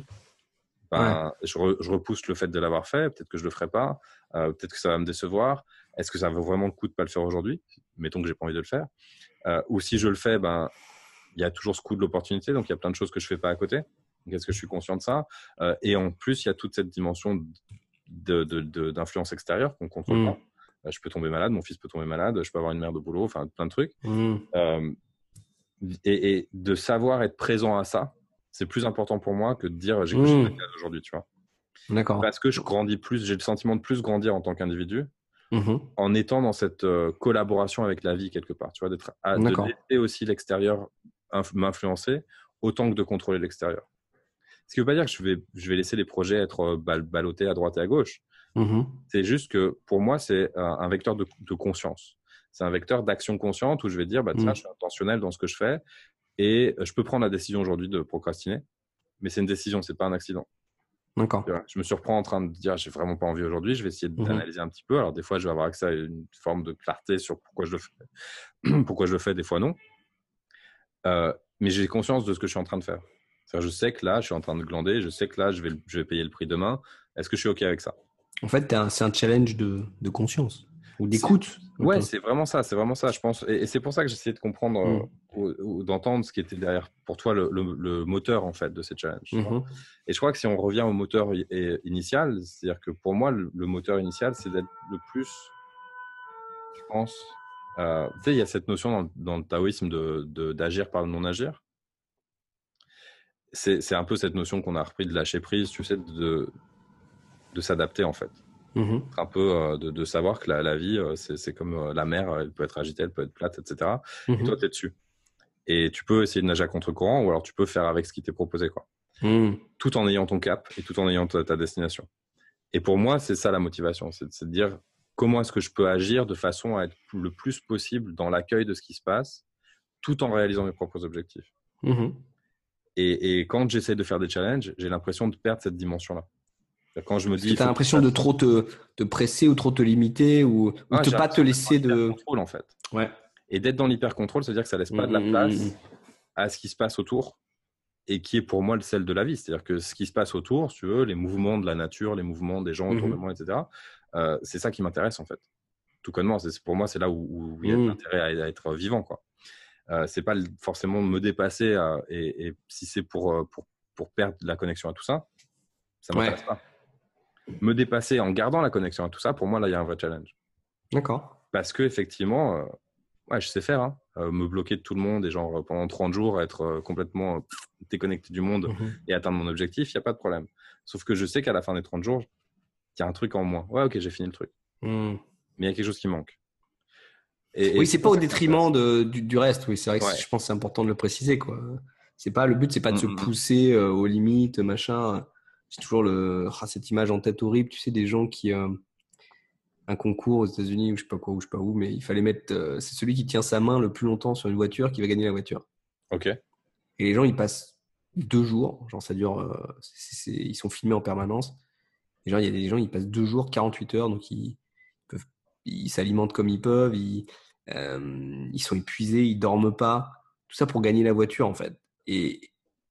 ben, je, re- je repousse le fait de l'avoir fait. Peut-être que je le ferai pas. Euh, peut-être que ça va me décevoir. Est-ce que ça vaut vraiment le coup de pas le faire aujourd'hui? Mettons que j'ai pas envie de le faire. Euh, ou si je le fais, ben, il y a toujours ce coup de l'opportunité. Donc, il y a plein de choses que je fais pas à côté. Donc, est-ce que je suis conscient de ça? Euh, Et en plus, il y a toute cette dimension de- de- de- d'influence extérieure qu'on contrôle Mm. pas. Euh, Je peux tomber malade, mon fils peut tomber malade, je peux avoir une merde au boulot, enfin plein de trucs. Mm. Euh, et, et de savoir être présent à ça, c'est plus important pour moi que de dire j'ai Mm. la case aujourd'hui, tu vois. D'accord. Parce que je grandis plus, j'ai le sentiment de plus grandir en tant qu'individu Mhm. en étant dans cette euh, collaboration avec la vie quelque part, tu vois, d'être à- de laisser aussi l'extérieur inf- m'influencer autant que de contrôler l'extérieur. Ce qui veut pas dire que je vais, je vais laisser les projets être euh, bal- ballottés à droite et à gauche. Mhm. C'est juste que pour moi, c'est un, un vecteur de, de conscience. C'est un vecteur d'action consciente où je vais dire, bah, tiens, Mm. je suis intentionnel dans ce que je fais et euh, je peux prendre la décision aujourd'hui de procrastiner, mais c'est une décision, c'est pas un accident. D'accord. Je me surprends en train de dire, j'ai vraiment pas envie aujourd'hui, je vais essayer Mhm. d'analyser un petit peu. Alors, des fois, je vais avoir accès à une forme de clarté sur pourquoi je le fais, pourquoi je le fais, des fois non. Euh, mais j'ai conscience de ce que je suis en train de faire. Je sais que là, je suis en train de glander, je sais que là, je vais, je vais payer le prix demain. Est-ce que je suis OK avec ça? En fait, c'est un challenge de, de conscience ou d'écoute. Ouais, c'est vraiment ça, c'est vraiment ça, je pense. Et, et c'est pour ça que j'essayais de comprendre euh, Mm. ou, ou d'entendre ce qui était derrière pour toi le, le- le moteur en fait de ces challenges. Mhm. Et je crois que si on revient au moteur initial, c'est-à-dire que pour moi, le, le moteur initial, c'est d'être le plus, je pense, euh, tu sais, il y a cette notion dans, le- dans le taoïsme de de- d'agir par le non-agir. C'est c'est un peu cette notion qu'on a repris de lâcher prise, tu sais, de, de s'adapter en fait Mhm. un peu euh, de, de savoir que la, la vie, euh, c'est comme euh, la mer, elle peut être agitée, elle peut être plate, etc. Et Mhm. toi, tu es dessus. Et tu peux essayer de nager à contre-courant ou alors tu peux faire avec ce qui t'est proposé, quoi. Mhm. Tout en ayant ton cap et tout en ayant ta, ta destination. Et pour moi, c'est ça la motivation, c'est de dire comment est-ce que je peux agir de façon à être le plus possible dans l'accueil de ce qui se passe, tout en réalisant mes propres objectifs. Et, et quand j'essaie de faire des challenges, j'ai l'impression de perdre cette dimension-là. C'est-à-dire Quand je me dis, t'as faut- l'impression de trop te, te presser ou trop te limiter ou, j'ai pas te laisser de. l'hyper-contrôle, en fait. Ouais. Et d'être dans l'hyper-contrôle, ça veut dire que ça laisse pas de la Mhm, place mhm. à ce qui se passe autour et qui est pour moi le sel de la vie. C'est-à-dire que ce qui se passe autour, si tu veux, les mouvements de la nature, les mouvements des gens autour de moi, etc., euh, c'est ça qui m'intéresse en fait. Tout connement, pour moi, c'est là où, il y a Mhm. l'intérêt à, à être vivant. quoi. Euh, c'est pas forcément me dépasser à- et, et si c'est pour, euh, pour, pour perdre la connexion à tout ça, ça Ouais. m'intéresse pas. Me dépasser en gardant la connexion à tout ça, pour moi, là, il y a un vrai challenge D'accord. parce que effectivement, euh, ouais, je sais faire, hein, euh, me bloquer de tout le monde et genre euh, pendant 30 jours être complètement déconnecté du monde Mhm. et atteindre mon objectif, il n'y a pas de problème. Sauf que je sais qu'à la fin des 30 jours, il y a un truc en moins. Ouais, ok, j'ai fini le truc, Mhm. mais il y a quelque chose qui manque. Et- et Oui, c'est pas au détriment de, du, du reste. Oui, c'est vrai que Ouais. je pense que c'est important de le préciser. Quoi. C'est pas le but, c'est pas de se pousser euh, aux limites, machin. J'ai toujours le, ah, cette image en tête horrible. Tu sais, des gens qui euh, un concours aux États-Unis ou je sais pas quoi, ou je sais pas où, mais il fallait mettre. euh, c'est celui qui tient sa main le plus longtemps sur une voiture qui va gagner la voiture. Ok. Et les gens, ils passent deux jours. Genre, ça dure. euh, c'est- c'est- ils sont filmés en permanence. Et genre, il y a des gens, ils passent deux jours, 48 heures, donc ils peuvent. ils s'alimentent comme ils peuvent, ils, euh, ils sont épuisés, ils dorment pas, tout ça pour gagner la voiture en fait. Et,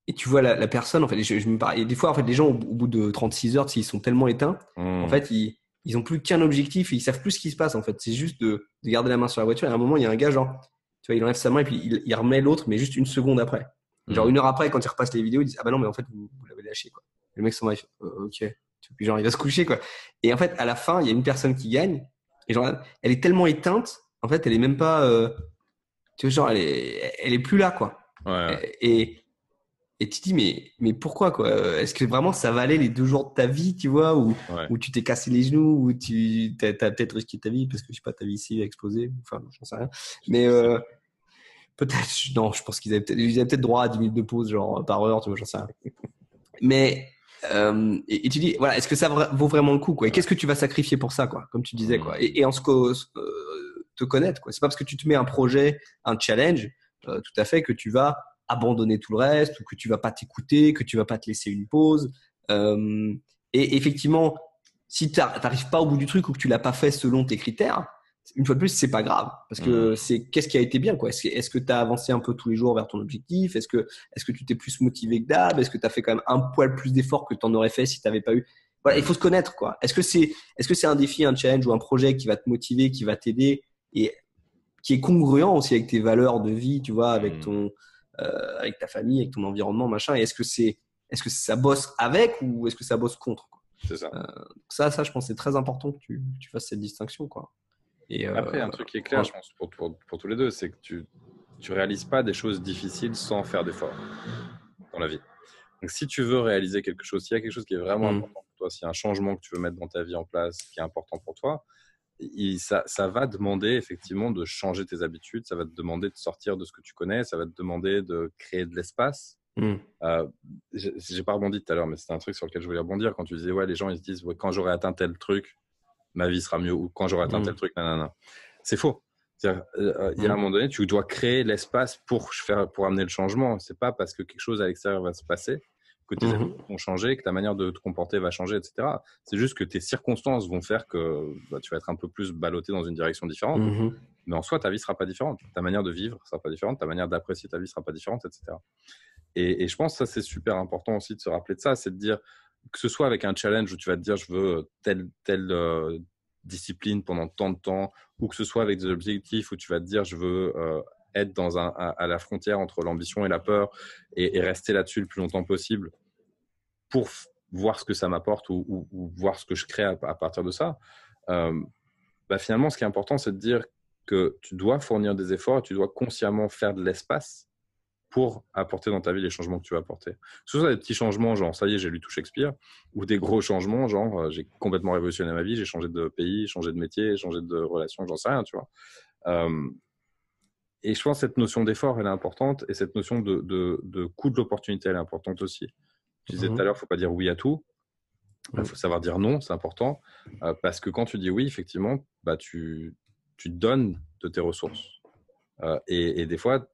et tu vois la, personne en fait, je, je me parle, et des fois en fait les gens au, bout de 36 heures, ils sont tellement éteints, en Mmh. fait ils ils ont plus qu'un objectif et ils savent plus ce qui se passe en fait. C'est juste de, de garder la main sur la voiture. Et à un moment, il y a un gars genre, tu vois, il enlève sa main et puis il, il remet l'autre, mais juste une seconde après. Genre Mhm. une heure après, quand il repasse les vidéos, ils disent ah bah non mais en fait vous, vous l'avez lâché quoi. Et le mec s'en va, il fait, Euh, ok. Puis genre il va se coucher quoi. Et en fait à la fin, il y a une personne qui gagne. Et genre elle est tellement éteinte, en fait elle est même pas, euh, tu vois genre elle est, elle est plus là quoi. Ouais. Et et tu te dis mais mais pourquoi quoi? Est-ce que vraiment ça valait les deux jours de ta vie, tu vois, ou Ouais. où tu t'es cassé les genoux, où tu as, peut-être risqué ta vie parce que je sais pas ta vie ici a explosé, enfin j'en sais rien. Mais euh, peut-être non, je pense qu'ils avaient peut-être ils avaient peut-être droit à 10 minutes de pause genre par heure, tu vois, j'en sais rien. Mais euh, et, et tu dis voilà, est-ce que ça vaut vraiment le coup quoi? Et qu'est-ce que tu vas sacrifier pour ça quoi Comme tu disais quoi? Et, et en ce que euh, te connaître quoi. C'est pas parce que tu te mets un projet, un challenge, euh, tout à fait que tu vas abandonner tout le reste ou que tu vas pas t'écouter, que tu vas pas te laisser une pause. Euh, et effectivement, si tu n'arrives pas au bout du truc ou que tu l'as pas fait selon tes critères, une fois de plus, c'est pas grave parce que c'est qu'est-ce qui a été bien quoi? Est-ce que est-ce que tu as avancé un peu tous les jours vers ton objectif? Est-ce que est-ce que tu t'es plus motivé que d'hab? Est-ce que tu as fait quand même un poil plus d'efforts que tu en aurais fait si tu n'avais pas eu? Voilà, il faut se connaître quoi. Est-ce que c'est est-ce que c'est un défi, un challenge ou un projet qui va te motiver, qui va t'aider et qui est congruent aussi avec tes valeurs de vie, tu vois, avec Mhm. ton euh, avec ta famille, avec ton environnement, machin. Et est-ce que c'est est-ce que ça bosse avec ou est-ce que ça bosse contre quoi? C'est ça. ça, ça, je pense, c'est très important que tu, tu fasses cette distinction, quoi. Et euh, Après, un truc qui est clair, ouais. je pense, pour, pour, pour tous les deux, c'est que tu tu réalises pas des choses difficiles sans faire d'efforts dans la vie. Donc, si tu veux réaliser quelque chose, s'il y a quelque chose qui est vraiment Mhm. important pour toi, s'il y a un changement que tu veux mettre dans ta vie en place qui est important pour toi, il- ça, ça va demander effectivement de changer tes habitudes, ça va te demander de sortir de ce que tu connais, ça va te demander de créer de l'espace. Mhm. Euh, j'ai pas rebondi tout à l'heure, mais c'était un truc sur lequel je voulais rebondir. Quand tu disais, ouais, les gens ils se disent, ouais, quand j'aurai atteint tel truc, ma vie sera mieux, ou quand j'aurai atteint Mhm. tel truc, nanana. C'est faux. C'est-à-dire, euh, Il y a un Mhm. moment donné, tu dois créer l'espace pour faire, pour amener le changement. C'est pas parce que quelque chose à l'extérieur va se passer que tes habitudes vont changer, que ta manière de te comporter va changer, etc. C'est juste que tes circonstances vont faire que bah, tu vas être un peu plus ballotté dans une direction différente. Mhm. Mais en soi, ta vie sera pas différente. Ta manière de vivre sera pas différente. Ta manière d'apprécier ta vie sera pas différente, etc. Et, et je pense que ça, c'est super important aussi de se rappeler de ça. C'est de dire, que ce soit avec un challenge où tu vas te dire, je veux telle, telle euh, discipline pendant tant de temps, ou que ce soit avec des objectifs où tu vas te dire, je veux euh, être dans un, à, la frontière entre l'ambition et la peur et, rester là-dessus le plus longtemps possible pour voir ce que ça m'apporte ou, voir ce que je crée à, partir de ça. Euh, bah finalement, ce qui est important, c'est de dire que tu dois fournir des efforts et tu dois consciemment faire de l'espace pour apporter dans ta vie les changements que tu veux apporter. Ce soit des petits changements, genre ça y est, j'ai lu tout Shakespeare, ou des gros changements, genre euh, j'ai complètement révolutionné ma vie, j'ai changé de pays, changé de métier, changé de relation, j'en sais rien, tu vois. Euh, et je pense que cette notion d'effort, elle est importante, et cette notion de, de, de coût de l'opportunité, elle est importante aussi. Tu disais Mhm. tout à l'heure, faut pas dire oui à tout. Il faut savoir dire non, c'est important. euh, parce que quand tu dis oui, effectivement, bah, tu, tu donnes de tes ressources. Euh, et, et des fois,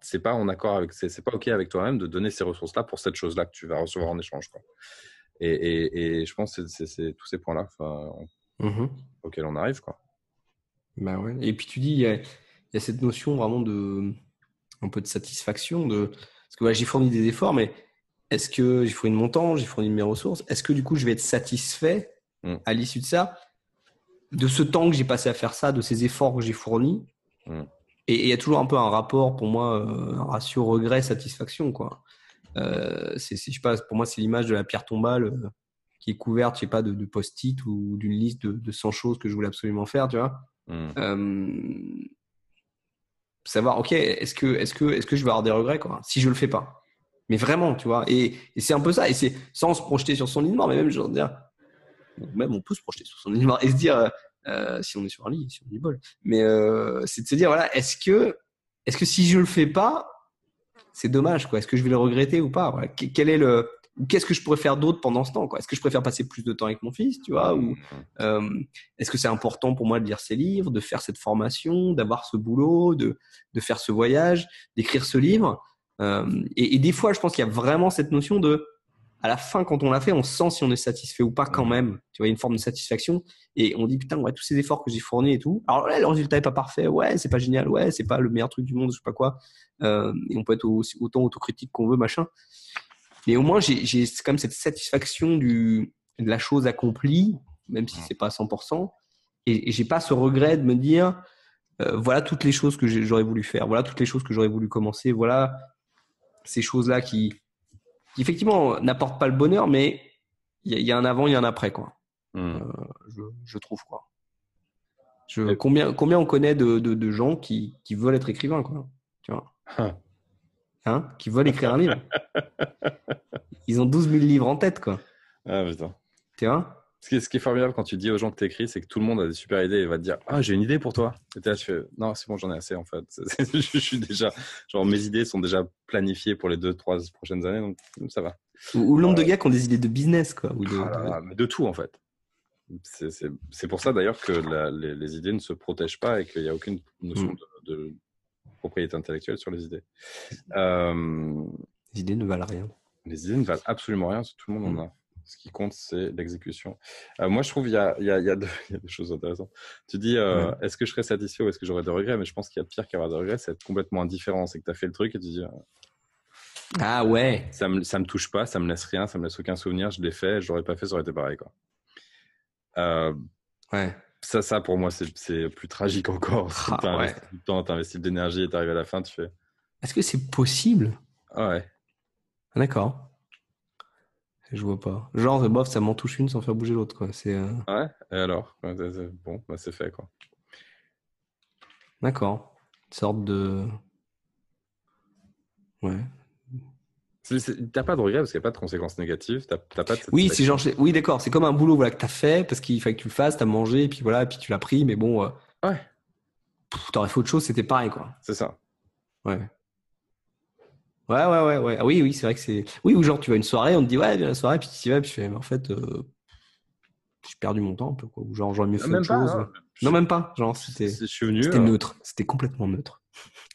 c'est pas en accord avec, c'est pas ok avec toi-même de donner ces ressources-là pour cette chose-là que tu vas recevoir en échange. Quoi. Et, et, et je pense que c'est- tous ces points-là Mhm. auxquels on arrive. Quoi. Bah ouais. Et puis tu dis, il y a, il y a cette notion vraiment de un peu de satisfaction de parce que j'ai fourni des efforts, mais est-ce que j'ai fourni de mon temps, j'ai fourni de mes ressources, est-ce que du coup je vais être satisfait Mm. à l'issue de ça, de ce temps que j'ai passé à faire ça, de ces efforts que j'ai fournis? Mm. Et il y a toujours un peu un rapport pour moi, euh, un ratio regret-satisfaction quoi. Euh, c'est, je sais pas, pour moi c'est l'image de la pierre tombale euh, qui est couverte, je sais pas, de, de post-it ou d'une liste de, de 100 choses que je voulais absolument faire, tu vois Mm. euh, savoir ok est-ce que est-ce que est-ce que je vais avoir des regrets quoi si je le fais pas. Mais vraiment tu vois et, et c'est un peu ça et c'est sans se projeter sur son lit de mort mais même je veux dire même on peut se projeter sur son lit de mort et se dire euh, euh, si on est sur un lit si on est bol. Mais euh, c'est de se dire voilà est-ce que est-ce que si je le fais pas c'est dommage quoi est-ce que je vais le regretter ou pas quel est le qu'est-ce que je pourrais faire d'autre pendant ce temps quoi? Est-ce que je préfère passer plus de temps avec mon fils tu vois ou Mm. euh, Est-ce que c'est important pour moi de lire ces livres, de faire cette formation, d'avoir ce boulot, de, de faire ce voyage, d'écrire ce livre? Euh, et, et des fois, je pense qu'il y a vraiment cette notion de à la fin, quand on l'a fait, on sent si on est satisfait ou pas quand même. Tu vois, il y a une forme de satisfaction. Et on dit, putain, ouais, tous ces efforts que j'ai fournis et tout. Alors là, le résultat est pas parfait. Ouais, c'est pas génial. Ouais, c'est pas le meilleur truc du monde, je sais pas quoi. Euh, et on peut être aussi, autant autocritique qu'on veut, machin. Mais au moins, j'ai quand même cette satisfaction du, de la chose accomplie, même si c'est pas à 100%. Et, et j'ai pas ce regret de me dire, euh, voilà toutes les choses que j'aurais voulu faire. Voilà toutes les choses que j'aurais voulu commencer. Voilà ces choses-là qui, qui effectivement n'apportent pas le bonheur, mais il y, y, a un avant, il y a un après, quoi. Hmm. Euh, je, je, trouve, quoi. Je, combien, combien on connaît de, de, de gens qui, qui, veulent être écrivains, quoi. Tu vois hein Qui veulent écrire un livre. Ils ont 12 000 livres en tête, quoi. Ah, putain. Tu vois? Ce qui, est, ce qui est formidable quand tu dis aux gens que tu écris, c'est que tout le monde a des super idées et va te dire Ah, j'ai une idée pour toi. Et là, tu fais Non, c'est bon, j'en ai assez en fait. je suis déjà, genre, mes idées sont déjà planifiées pour les deux, trois prochaines années, donc ça va. Ou, ou nombre euh, de gars qui ont des idées de business, quoi. Ou de, ah, de... de tout en fait. C'est pour ça d'ailleurs que la, les, les, idées ne se protègent pas et qu'il n'y a aucune notion mm. de, de, propriété intellectuelle sur les idées. Euh, les idées ne valent rien. Les idées ne valent absolument rien, tout le monde mm. en a. Ce qui compte, c'est l'exécution. Euh, moi, je trouve qu'il y a, il y, a, il y, a il y a des choses intéressantes. Tu dis, euh, ouais. est-ce que je serais satisfait ou est-ce que j'aurais des regrets? Mais je pense qu'il y a pire qu'avoir des regrets, c'est être complètement indifférent. C'est que tu as fait le truc et tu dis, ah ouais, ça me, ça me touche pas, ça me laisse rien, ça me laisse aucun souvenir. Je l'ai fait, je l'aurais pas fait, ça aurait été pareil. Quoi. Euh, ouais. Ça, ça, pour moi, c'est plus tragique encore. Ah, tu ouais. du temps, tu investis de l'énergie et tu arrives à la fin, tu fais. Est-ce que c'est possible? Ah ouais. D'accord. Je vois pas. Genre, bof, ça m'en touche une sans faire bouger l'autre, quoi. C'est. Euh... Ouais? Et alors? Bon, bah c'est fait, quoi. D'accord. Une sorte de. Ouais. T'as pas de regret parce qu'il n'y a pas de conséquences négatives. T'as pas de oui, c'est genre, oui, d'accord. C'est comme un boulot voilà, que t'as fait parce qu'il fallait que tu le fasses, t'as mangé, et puis voilà, et puis tu l'as pris, mais bon. Euh... Ouais. T'aurais fait autre chose, c'était pareil, quoi. C'est ça. Ouais. Ouais, ouais, ouais, ouais. Ah, oui, oui, c'est vrai que c'est. Oui, ou genre, tu vas à une soirée, on te dit, ouais, viens à la soirée, puis tu y vas, puis tu fais, mais en fait, euh... j'ai perdu mon temps un peu, quoi. Ou genre, j'aurais mieux fait autre pas, chose. Non, non même pas. Genre, c'était. Je suis venu. C'était euh... neutre. C'était complètement neutre.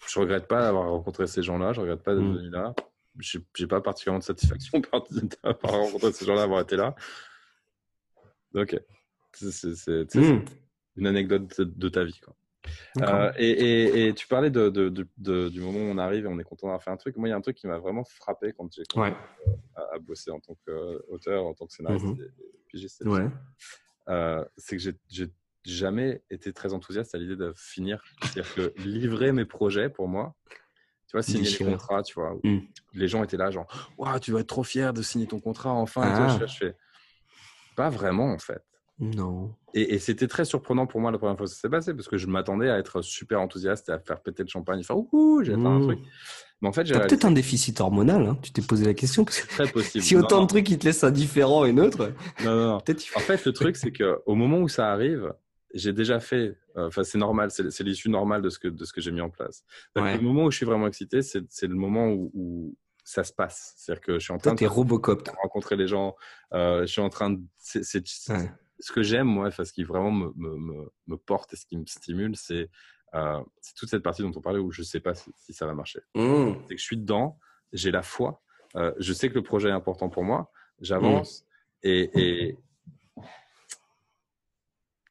Je regrette pas d'avoir rencontré ces gens-là, je regrette pas d'être Mm. venu là. J'ai pas particulièrement de satisfaction par d'avoir rencontré ces gens-là, avoir été là. Ok. C'est Mm. une anecdote de, de ta vie, quoi. Euh, et, et, et tu parlais de, de, du moment où on arrive et on est content d'avoir fait un truc. Moi, il y a un truc qui m'a vraiment frappé quand j'ai Ouais. à, à bosser en tant qu'auteur, en tant que scénariste Mhm. et, et pigiste. Ouais. Euh, c'est que j'ai jamais été très enthousiaste à l'idée de finir. C'est-à-dire que livrer mes projets pour moi, tu vois, signer les contrats, tu vois, où Mm. les gens étaient là, genre, Waouh, tu vas être trop fier de signer ton contrat enfin. Et Ah. tout. Je, je fais, pas vraiment en fait. Non. Et, et c'était très surprenant pour moi la première fois que ça s'est passé parce que je m'attendais à être super enthousiaste et à faire péter le champagne et faire ouhou, j'ai fait un Mm. truc. Mais en fait, j'ai peut-être un déficit hormonal, hein. Tu t'es posé la question parce que très possible. si autant non, de trucs qui te laissent indifférent et neutre, non, non, non. peut-être. En fait, le truc, c'est que au moment où ça arrive, j'ai déjà fait. euh, Enfin, c'est normal, c'est l'issue normale de ce que de ce que j'ai mis en place. Donc, Ouais. Le moment où je suis vraiment excité, c'est le moment où, où ça se passe. C'est-à-dire que je suis en train Toi, de Robocop. rencontrer les gens. euh, je suis en train de. Ouais. Ce que j'aime, moi, enfin, ce qui vraiment me, me, me, me porte et ce qui me stimule, c'est euh, toute cette partie dont on parlait où je sais pas si, si ça va marcher. Mm. C'est que je suis dedans, j'ai la foi, euh, je sais que le projet est important pour moi, j'avance et, et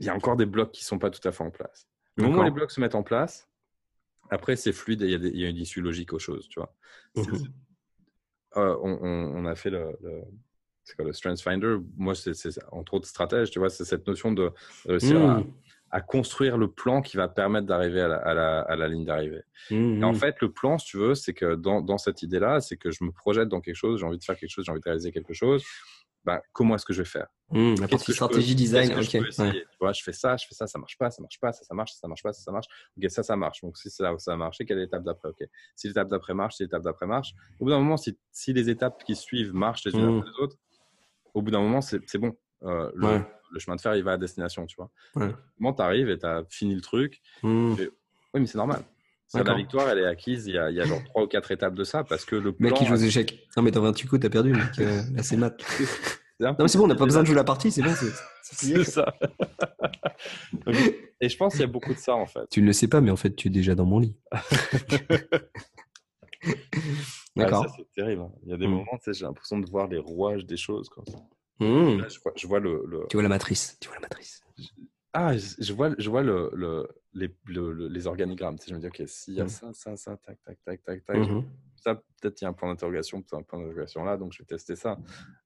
il y a encore des blocs qui sont pas tout à fait en place. Le moment où les blocs se mettent en place, après c'est fluide et il y, a des- il y a une issue logique aux choses, tu vois. Mhm. euh, on, a fait le, le, c'est quoi, le Strength Finder. Moi, c'est entre autres stratège, tu vois, c'est cette notion de réussir à, Mm. à construire le plan qui va permettre d'arriver à la, à la- à la ligne d'arrivée. Et en mm. fait, le plan, si tu veux, c'est que dans, dans cette idée-là, c'est que je me projette dans quelque chose, j'ai envie de faire quelque chose, j'ai envie de réaliser quelque chose. Ben, comment est-ce que je vais faire? Mm, la partie que peux- stratégie design, que ok. je peux essayer? ouais. Tu vois, je fais ça, je fais ça, ça marche pas, ça marche pas, ça marche pas, ça marche, ça marche pas, ça marche. Ok, ça, ça marche. Donc, si ça, ça a marché, quelle est l'étape d'après? Ok. Si l'étape d'après marche, si l'étape d'après marche. Au bout d'un moment, si, si les étapes qui suivent marchent les unes Mm. après les autres, au bout d'un moment, c'est bon. Euh, le, Ouais. le chemin de fer, il va à destination, tu vois. Ouais. Comment t'arrives et t'as fini le truc Mm. Oui, mais c'est normal. Ça, la victoire, elle est acquise. Il y, a, il y a genre trois ou quatre étapes de ça parce que le plan. Mec qui joue aux échecs. Non, mais t'as 28 coups, t'as perdu, mec. Euh, là, c'est mat. Non, mais c'est bon, on n'a pas besoin de jouer la partie, c'est bon. c'est- c'est plié, C'est ça. Et je pense qu'il y a beaucoup de ça en fait. Tu ne le sais pas, mais en fait, tu es déjà dans mon lit. D'accord. ça, c'est terrible. hein. Il y a des Mm. moments, tu sais, j'ai l'impression de voir les rouages des choses. Quoi. Mmh. Là, je, vois, je vois le, le- Tu vois la matrice. Tu vois la matrice. Ah, je, vois, je vois le, le- les, le- le- les organigrammes. Tu sais, je me dis, OK, s'il y a Mm. ça, ça, ça, tac, tac, tac, tac, tac. Mhm. Ça, peut-être il y a un point d'interrogation, peut-être un point d'interrogation là, donc je vais tester ça.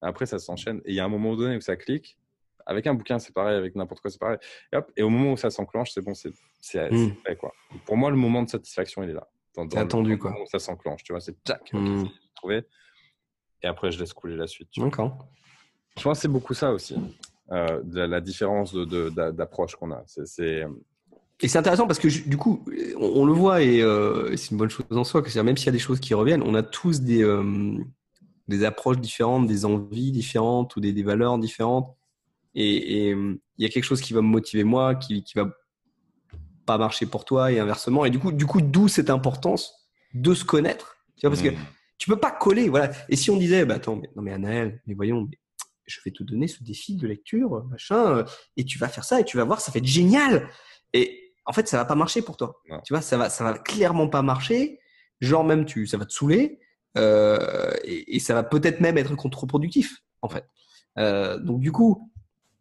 Après, ça s'enchaîne. Et il y a un moment donné où ça clique. Avec un bouquin, c'est pareil. Avec n'importe quoi, c'est pareil. Et, hop, et au moment où ça s'enclenche, c'est bon, c'est c'est- Mm. c'est fait. Quoi. Pour moi, le moment de satisfaction, il est là. Le- attendu, quoi. où ça s'enclenche, tu vois, c'est tac, ok, ça y est, j'ai trouvé. Et après, je laisse couler la suite. D'accord. Je pense que c'est beaucoup ça aussi, euh, de la, différence d'approche qu'on a. C'est- Et c'est intéressant parce que du coup, on, on le voit et euh, c'est une bonne chose en soi. Que même s'il y a des choses qui reviennent, on a tous des, euh, des approches différentes, des envies différentes ou des, des valeurs différentes. Et et, il y a quelque chose qui va me motiver moi, qui, qui va pas marcher pour toi et inversement. Et du coup, du coup, d'où cette importance de se connaître. Tu vois, parce que Mm. tu peux pas coller, voilà. Et si on disait, bah attends, mais, non mais Anaël, mais voyons, mais je vais te donner ce défi de lecture, machin, euh, et tu vas faire ça et tu vas voir, ça va être génial. Et en fait, ça va pas marcher pour toi. Tu vois, ça va, ça va clairement pas marcher. Genre même tu, ça va te saouler euh, et, et ça va peut-être même être contre-productif en fait. Euh, donc du coup,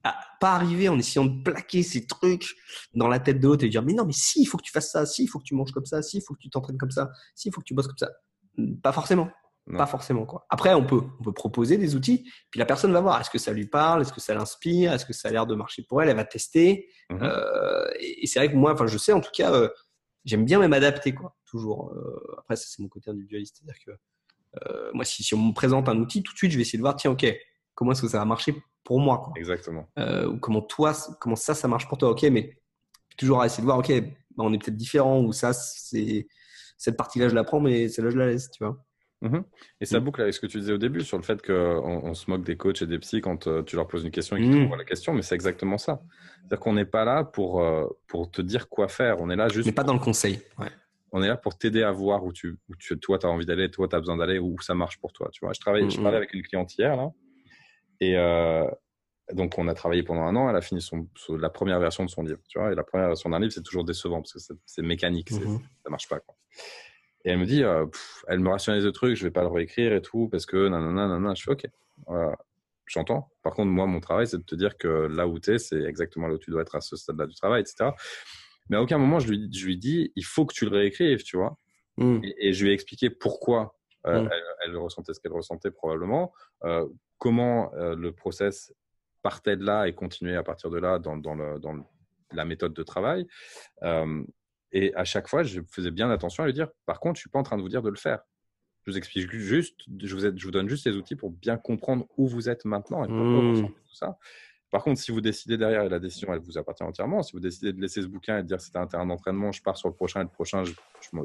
à pas arriver en essayant de plaquer ces trucs dans la tête de l'autre et dire mais non mais si il faut que tu fasses ça, si il faut que tu manges comme ça, si il faut que tu t'entraînes comme ça, si il faut que tu bosses comme ça. Pas forcément. Non. Pas forcément quoi. Après on peut on peut proposer des outils puis la personne va voir est-ce que ça lui parle, est-ce que ça l'inspire, est-ce que ça a l'air de marcher pour elle, elle va tester. Mhm. Euh, et, et c'est vrai que moi enfin je sais en tout cas euh, j'aime bien même adapter quoi toujours. Euh, après ça c'est mon côté individualiste c'est-à-dire que moi si, si on me présente un outil tout de suite je vais essayer de voir tiens ok comment est-ce que ça va marcher pour moi quoi. Exactement. Ou comment toi comment ça ça marche pour toi ok mais toujours à essayer de voir ok bah, on est peut-être différent ou ça c'est cette partie-là je la prends mais celle-là je la laisse tu vois. Mhm. Et ça Mm. boucle avec ce que tu disais au début sur le fait qu'on on se moque des coachs et des psys quand euh, tu leur poses une question et qu'ils Mm. te renvoient la question, mais c'est exactement ça. C'est-à-dire qu'on n'est pas là pour, euh, pour te dire quoi faire, on est là juste Mais pas dans le conseil. Ouais. on est là pour t'aider à voir où tu, où tu toi, tu as envie d'aller, toi, tu as besoin d'aller, où ça marche pour toi. Tu vois, je, travaille, je parlais avec une cliente hier, là, et euh, donc on a travaillé pendant un an, elle a fini son, son- la première version de son livre. Tu vois, et la première version d'un livre, c'est toujours décevant parce que c'est- mécanique, Mhm. ça marche pas. Quoi. Et elle me dit, euh, pff, elle me rationalise le truc, je vais pas le réécrire et tout, parce que nanana, nanana. Je fais, ok, voilà, j'entends. Par contre, moi, mon travail, c'est de te dire que là où tu es, c'est exactement là où tu dois être à ce stade-là du travail, etc. Mais à aucun moment, je lui, je lui dis, il faut que tu le réécrives, tu vois. Mm. Et, et je lui ai expliqué pourquoi euh, Mm. elle, elle ressentait ce qu'elle ressentait probablement, euh, comment le process partait de là et continuait à partir de là dans, dans, le, dans le- la méthode de travail. Et à chaque fois, je faisais bien attention à lui dire, par contre, je suis pas en train de vous dire de le faire. Je vous explique juste, je vous, je vous donne juste les outils pour bien comprendre où vous êtes maintenant et pourquoi vous Mm. ressentez tout ça. Par contre, si vous décidez derrière, et la décision, elle vous appartient entièrement, si vous décidez de laisser ce bouquin et de dire c'était un terrain d'entraînement, je pars sur le prochain et le prochain,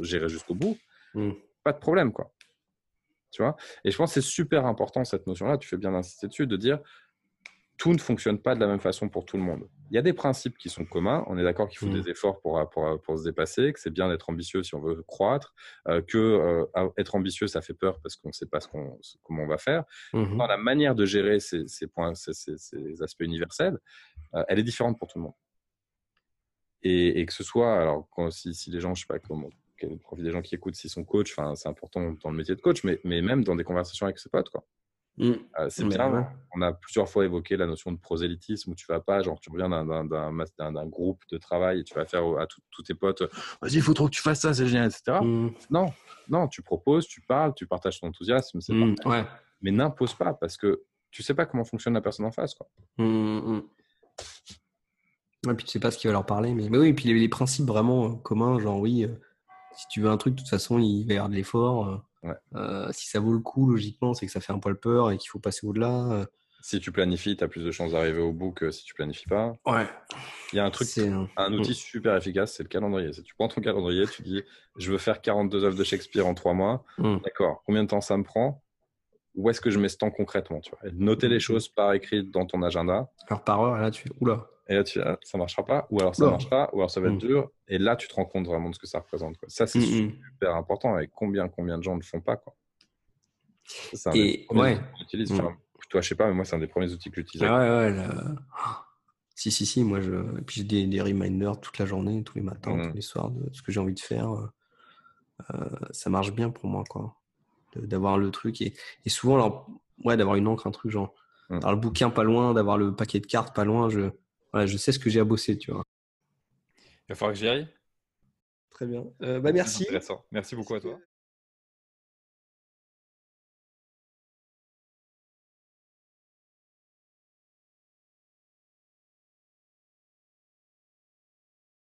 j'irai jusqu'au bout, Mm. pas de problème, quoi. Tu vois? Et je pense que c'est super important, cette notion-là, tu fais bien d'insister dessus, de dire tout ne fonctionne pas de la même façon pour tout le monde. Il y a des principes qui sont communs. On est d'accord qu'il faut Mm. des efforts pour, pour, pour se dépasser, que c'est bien d'être ambitieux si on veut croître, euh, que euh, être ambitieux, ça fait peur parce qu'on ne sait pas ce qu'on, ce- comment on va faire. Mhm. Dans la manière de gérer ces, ces points, ces, ces- ces aspects universels, euh, elle est différente pour tout le monde. Et, et que ce soit, alors quand, si, si les gens, je sais pas comment, quel profil des gens qui écoutent, s'ils sont coachs, enfin, c'est important dans le métier de coach, mais, mais même dans des conversations avec ses potes, quoi. Mm. Euh, c'est bien. ouais. On a plusieurs fois évoqué la notion de prosélytisme où tu vas pas, genre tu reviens d'un- groupe de travail et tu vas faire au- à tous tes potes, vas-y, il faut trop que tu fasses ça, c'est génial, etc. Mm. Non, non, tu proposes, tu parles, tu partages ton enthousiasme, c'est Mm. Ouais. mais n'impose pas parce que tu sais pas comment fonctionne la personne en face. Quoi. Mm, mm. Puis tu sais pas ce qui va leur parler, mais, mais oui, puis les, les principes vraiment euh, communs, genre oui, euh, si tu veux un truc, de toute façon, il va y avoir de l'effort. euh, Ouais. euh, si ça vaut le coup, logiquement, c'est que ça fait un poil peur et qu'il faut passer au-delà. euh. Si tu planifies, tu as plus de chances d'arriver au bout que si tu planifies pas. Ouais. Il y a un truc, C'est un- outil super efficace, c'est le calendrier. Si tu prends ton calendrier, tu dis je veux faire 42 œuvres de Shakespeare en trois mois. Mm. D'accord. Combien de temps ça me prend? Où est-ce que je mets ce temps concrètement tu vois? Et Noter les choses par écrit dans ton agenda. Alors par heure, là, tu fais oula. Et là, tu, ah, ça marchera pas, ou alors ça Non. marchera, ou alors ça va être Mm. dur. Et là, tu te rends compte vraiment de ce que ça représente. Quoi. Ça, c'est Mm, mm. super important. Et combien, combien de gens ne le font pas quoi. Ça, C'est un Et- des ouais. j'utilise. Enfin, toi, je sais pas, mais moi, c'est un des premiers outils que j'utilise. Ah ouais, ouais. là. Si, si, si, moi, je... Et puis j'ai des, des reminders toute la journée, tous les matins, tous les soirs, de ce que j'ai envie de faire. euh. ça marche bien pour moi, quoi. D'avoir le truc et, et souvent, alors, ouais, d'avoir une encre, un truc genre, d'avoir le bouquin pas loin, d'avoir le paquet de cartes pas loin. Je, voilà, je sais ce que j'ai à bosser, tu vois. Il va falloir que j'y aille. Très bien. bah, merci. Intéressant. Merci beaucoup à toi.